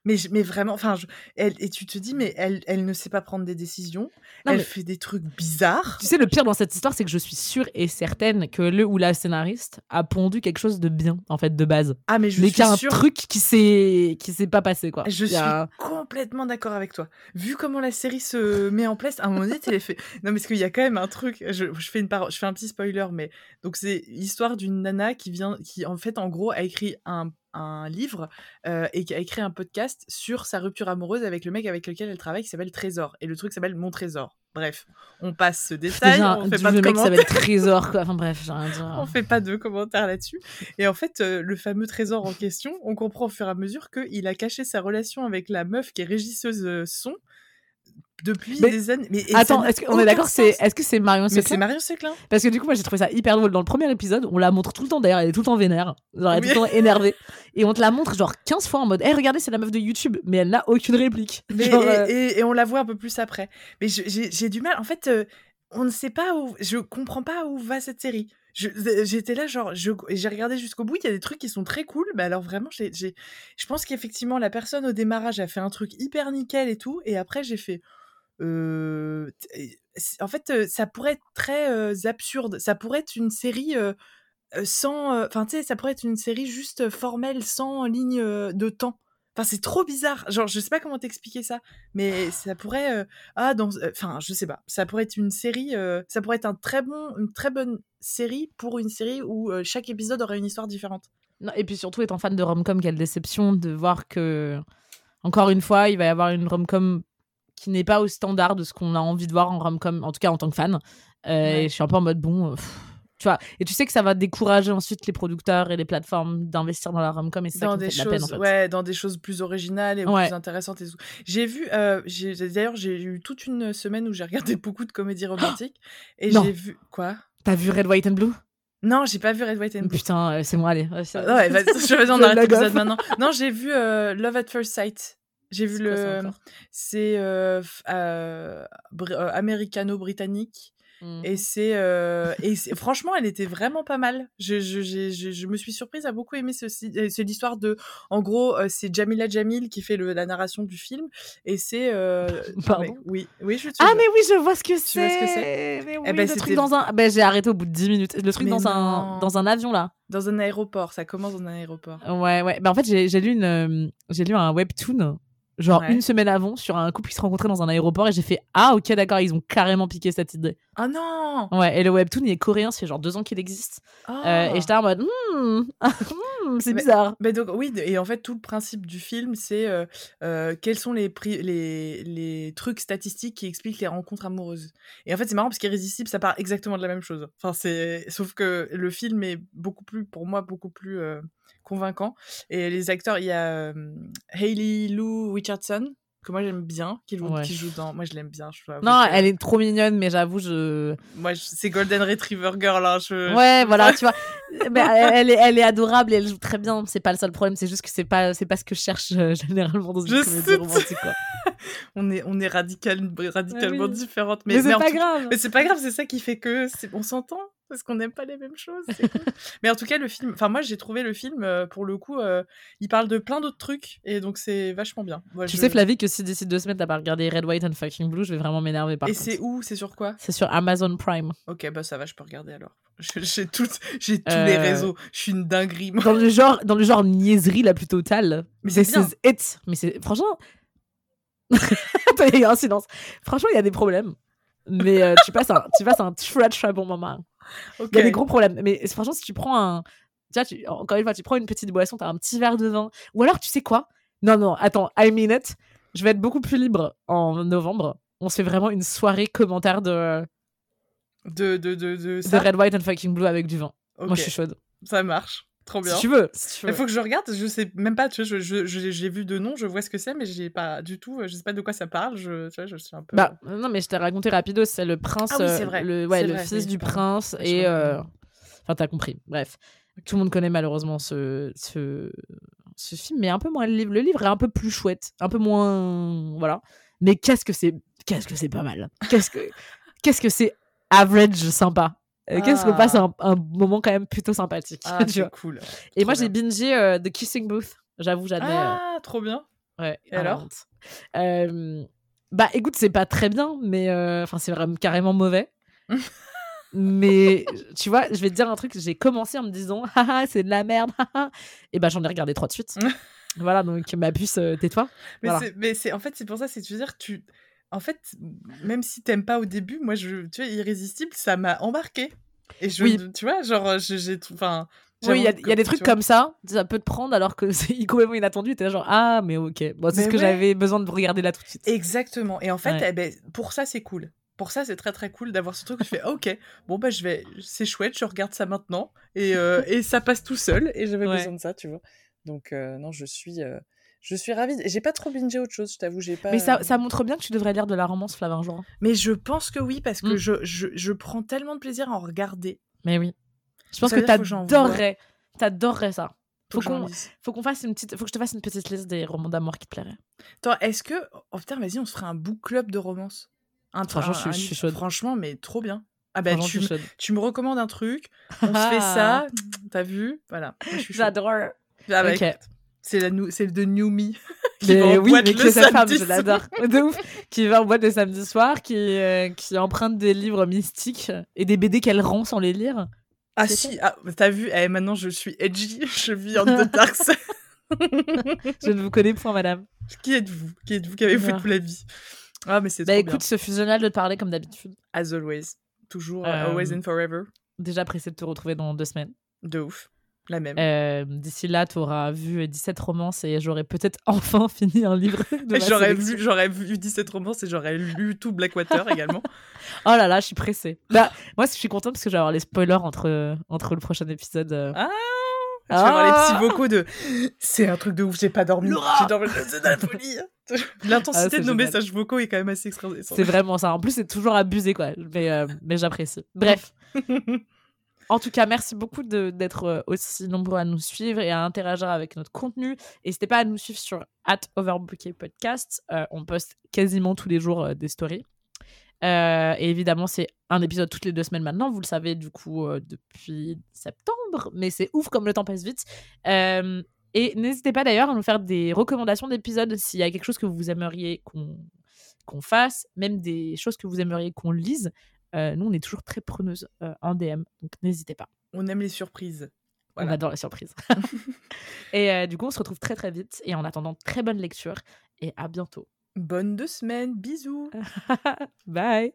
Mais, mais vraiment, enfin, elle, et tu te dis, mais elle, elle ne sait pas prendre des décisions. elle fait des trucs bizarres. Tu sais, le pire dans cette histoire, c'est que je suis sûre et certaine que le ou la scénariste a pondu quelque chose de bien, en fait, de base. Ah, mais je mais qu'il y a un truc qui s'est, pas passé, quoi. Je suis complètement d'accord avec toi. Vu comment la série se met en place, à un moment donné, tu fait. Non, mais parce qu'il y a quand même un truc. Je, je fais une je fais un petit spoiler, mais donc c'est l'histoire d'une nana qui vient, qui en fait, en gros, a écrit un un livre et qui a écrit un podcast sur sa rupture amoureuse avec le mec avec lequel elle travaille qui s'appelle Trésor. Et le truc s'appelle Mon Trésor. Bref, on passe ce détail. on fait pas de mec s'appelle Trésor, quoi. Enfin bref. On fait pas de commentaires là-dessus. Et en fait, le fameux Trésor en question, on comprend au fur et à mesure qu'il a caché sa relation avec la meuf qui est régisseuse son depuis des années. Mais attends, est-ce qu'on est, d'accord c'est est-ce que c'est Marion Seclin c'est Marion Seclin. Parce que du coup moi j'ai trouvé ça hyper drôle dans le premier épisode, on la montre tout le temps d'ailleurs, elle est tout le temps vénère, genre elle est tout le temps énervée et on te la montre genre 15 fois en mode "Eh regardez, c'est la meuf de YouTube" mais elle n'a aucune réplique. Euh, et, on la voit un peu plus après. Mais j'ai du mal en fait euh, on ne sait pas où je comprends pas où va cette série. J'étais là, genre, j'ai regardé jusqu'au bout. Il y a des trucs qui sont très cool, mais alors vraiment, j'ai, je pense qu'effectivement, la personne au démarrage a fait un truc hyper nickel et tout, et après, j'ai fait, en fait, ça pourrait être très absurde. Ça pourrait être une série sans. Enfin, tu sais, ça pourrait être une série juste formelle, sans ligne de temps. Enfin, c'est trop bizarre. Genre, je sais pas comment t'expliquer ça, mais ça pourrait. ah, dans. Enfin, je sais pas. Ça pourrait être une série. ça pourrait être un très bon, une très bonne série pour une série où chaque épisode aurait une histoire différente. Non, et puis surtout, étant fan de rom-com, quelle déception de voir que. Encore une fois, il va y avoir une rom-com qui n'est pas au standard de ce qu'on a envie de voir en rom-com, en tout cas en tant que fan. Euh, et je suis un peu en mode bon. Euh, tu vois, et tu sais que ça va décourager ensuite les producteurs et les plateformes d'investir dans la rom-com et c'est ça qui fait la peine en fait. Ouais, dans des choses plus originales et plus intéressantes. Et j'ai vu, euh, d'ailleurs, j'ai eu toute une semaine où j'ai regardé beaucoup de comédies romantiques et j'ai vu quoi? T'as vu Red, White and Blue? Non, j'ai pas vu Red, White and Blue. Putain, c'est moi, allez. Ouais, bah, je vais en arrêter maintenant. Non, j'ai vu Love at First Sight. J'ai vu le. C'est euh, euh, euh, américano-britannique. Et mmh. c'est et franchement, elle était vraiment pas mal. Je, je, je, je me suis surprise à beaucoup aimer ceci. C'est l'histoire de, en gros, c'est Jamila Jamil qui fait le, la narration du film et c'est. Pardon? oui, oui, je. Ah mais oui, je vois ce que c'est. Tu vois ce que c'est? oui, eh ben, le truc dans un. Ben, j'ai arrêté au bout de 10 minutes. Le truc dans un dans un avion là. Dans un aéroport. Ça commence dans un aéroport. Ouais ouais. Ben, en fait, j'ai lu une j'ai lu un webtoon genre une semaine avant sur un couple qui se rencontrait dans un aéroport et j'ai fait ah ok d'accord ils ont carrément piqué cette idée ah non! Ouais et le webtoon il est coréen c'est genre deux ans qu'il existe. Euh, et j'étais en mode hmm, hmm, c'est bizarre mais donc oui et en fait tout le principe du film c'est euh, euh, quels sont les, les les trucs statistiques qui expliquent les rencontres amoureuses. Et en fait c'est marrant parce qu'Irrésistible ça part exactement de la même chose. Enfin c'est sauf que le film est beaucoup plus pour moi beaucoup plus convaincant. Et les acteurs, il y a Hayley Lou Richardson, que moi j'aime bien, qui joue, qui joue dans. Moi je l'aime bien. Je non, elle est trop mignonne, mais j'avoue, je. Moi, c'est Golden Retriever Girl. Hein, je... Ouais, voilà, tu vois. mais elle, est, elle est adorable et elle joue très bien. C'est pas le seul problème, c'est juste que c'est pas, c'est pas ce que je cherche euh, généralement dans une je comédie romantique. Quoi. on est, on est radical, radicalement différentes. Mais, mais c'est pas grave. Mais c'est pas grave, c'est ça qui fait que on s'entend parce qu'on n'aime pas les mêmes choses. mais en tout cas, le film, enfin moi j'ai trouvé le film euh, pour le coup, euh, il parle de plein d'autres trucs et donc c'est vachement bien. tu sais Flavie que si d'ici deux semaines t'as pas regardé Red, White and Fucking Blue, je vais vraiment m'énerver par Et c'est où? C'est sur quoi? C'est sur Amazon Prime. Ok bah ça va, je peux regarder alors. J'ai toutes, j'ai tous les euh, réseaux. Je suis une dinguerie. Dans le genre, dans le genre niaiserie la plus totale. Mais c'est it. Mais c'est franchement. il y a un silence. Franchement, il y a des problèmes. Mais tu passes un, tu passes un très très bon moment. Il y a des gros problèmes. Mais franchement, si tu prends un. Tu tu, encore une fois, tu prends une petite boisson, tu as un petit verre de vin. Ou alors, tu sais quoi? Non, non, attends, I mean it. Je vais être beaucoup plus libre en novembre. On se fait vraiment une soirée commentaire de. De, de, de, de, de Red, White and Fucking Blue avec du vin. Moi, je suis chaude. Ça marche. Trop bien. Si tu veux. Il faut que je regarde. Je sais même pas. Tu vois, je, je, j'ai vu de nom, je vois ce que c'est, mais j'ai pas du tout. Je sais pas de quoi ça parle. Je, tu vois, je suis un peu. Bah non, mais je t'ai raconté rapido. C'est le prince, ah oui, vrai. le, ouais, le fils du prince et. Euh... Enfin, t'as compris. Bref, tout le monde connaît malheureusement ce, ce, ce film, mais un peu moins le livre. Le livre est un peu plus chouette, un peu moins, voilà. mais qu'est-ce que c'est, qu'est-ce que c'est pas mal. Qu'est-ce que, qu'est-ce que c'est average sympa. Qu'est-ce qu'on passe Ah. un, un moment quand même plutôt sympathique. Ah, tu vois. cool. Et Trop moi, j'ai bingé euh, The Kissing Booth. J'avoue, j'admets. euh, Ah, trop bien. Ouais, Et alors? Euh, Bah écoute, c'est pas très bien, mais enfin c'est vraiment carrément mauvais. mais tu vois, je vais te dire un truc, j'ai commencé en me disant haha, c'est de la merde. Et bah j'en ai regardé trois de suite. voilà, donc ma puce, tais-toi. Mais Voilà. c'est, mais c'est, en fait, c'est pour ça, c'est, tu veux dire, tu, en fait, même si t'aimes pas au début, moi, je, tu vois, Irrésistible, ça m'a embarqué. Et je, Oui. tu vois, genre, je- j'ai, tout- enfin. Oui, il y a, y des trucs comme ça, ça peut te prendre alors que c'est complètement inattendu. T'es là genre ah, mais ok, bon, c'est ce que j'avais besoin de regarder là tout de suite. Exactement. Et en fait, Ouais. eh ben, pour ça, c'est cool. Pour ça, c'est très très cool d'avoir ce truc où je fais ok, bon bah je vais, c'est chouette, je regarde ça maintenant et, euh, et ça passe tout seul et j'avais Ouais. besoin de ça, tu vois. Donc euh, non, je suis, euh, je suis ravie. J'ai pas trop bingé autre chose, je t'avoue, j'ai pas. Mais ça, ça montre bien que tu devrais lire de la romance Flavin Jour. Mais je pense que oui parce que Mm. je, je, je prends tellement de plaisir à en regarder. Mais oui. Je pense Ça que t'adorerais, t'adorerais ça. Faut Faut que j'en qu'on, faut qu'on fasse une petite, faut que je te fasse une petite liste des romans d'amour qui te plairaient. Attends, est-ce que oh putain, vas-y, on se ferait un book club de romance? Un, Franchement, un- je suis- un je suis livre. chaude. Franchement, mais trop bien. Ah bah tu, tu me recommandes un truc, on se fait ça, t'as vu, voilà. Moi, je suis chaude. J'adore. Ah bah, Ok. écoute, C'est la c'est de New Me. qui Mais oui, mais qui est sa femme, je l'adore. De ouf. Qui va en boîte le samedi soir, qui, euh, qui emprunte des livres mystiques et des BD qu'elle rend sans les lire. Ah si, ah, t'as vu, eh, maintenant je suis edgy, je vis en the dark side. Je ne vous connais point, madame. Qui êtes-vous? Qui êtes-vous? Qui avez fait Non. toute la vie? Ah mais c'est Bah trop écoute, ce génial de te parler comme d'habitude. As always. Toujours, Euh, always and forever. Déjà pressé de te retrouver dans deux semaines. De ouf. La même. Euh, D'ici là, tu auras vu 17 romances et j'aurai peut-être enfin fini un livre J'aurais vu, j'aurais vu 17 romances et j'aurais lu tout Blackwater également. Oh là là, je suis pressée. Bah, moi, je suis contente parce que je vais avoir les spoilers entre, entre le prochain épisode. euh. Ah Tu vas avoir les Ah. petits vocaux de c'est un truc de ouf, j'ai pas dormi. J'ai dormi, c'est de la folie. L'intensité Ah, de nos génial. messages vocaux est quand même assez extraordinaire. C'est vraiment ça. En plus, c'est toujours abusé, quoi. Mais, euh, mais j'apprécie. Bref. En tout cas, merci beaucoup d'être euh, aussi nombreux à nous suivre et à interagir avec notre contenu. N'hésitez pas à nous suivre sur at Podcast. Euh, on poste quasiment tous les jours euh, des stories. Et évidemment, c'est un épisode toutes les deux semaines maintenant. Vous le savez, du coup, depuis septembre. Mais c'est ouf comme le temps passe vite. Et n'hésitez pas d'ailleurs à nous faire des recommandations d'épisodes s'il y a quelque chose que vous aimeriez qu'on qu'on fasse, même des choses que vous aimeriez qu'on lise. Euh, nous, on est toujours très preneuses euh, en DM, donc n'hésitez pas. On aime les surprises. On adore la surprise. et euh, du coup, on se retrouve très très vite. Et en attendant, très bonne lecture et à bientôt. Bonne deux semaines, bisous. Bye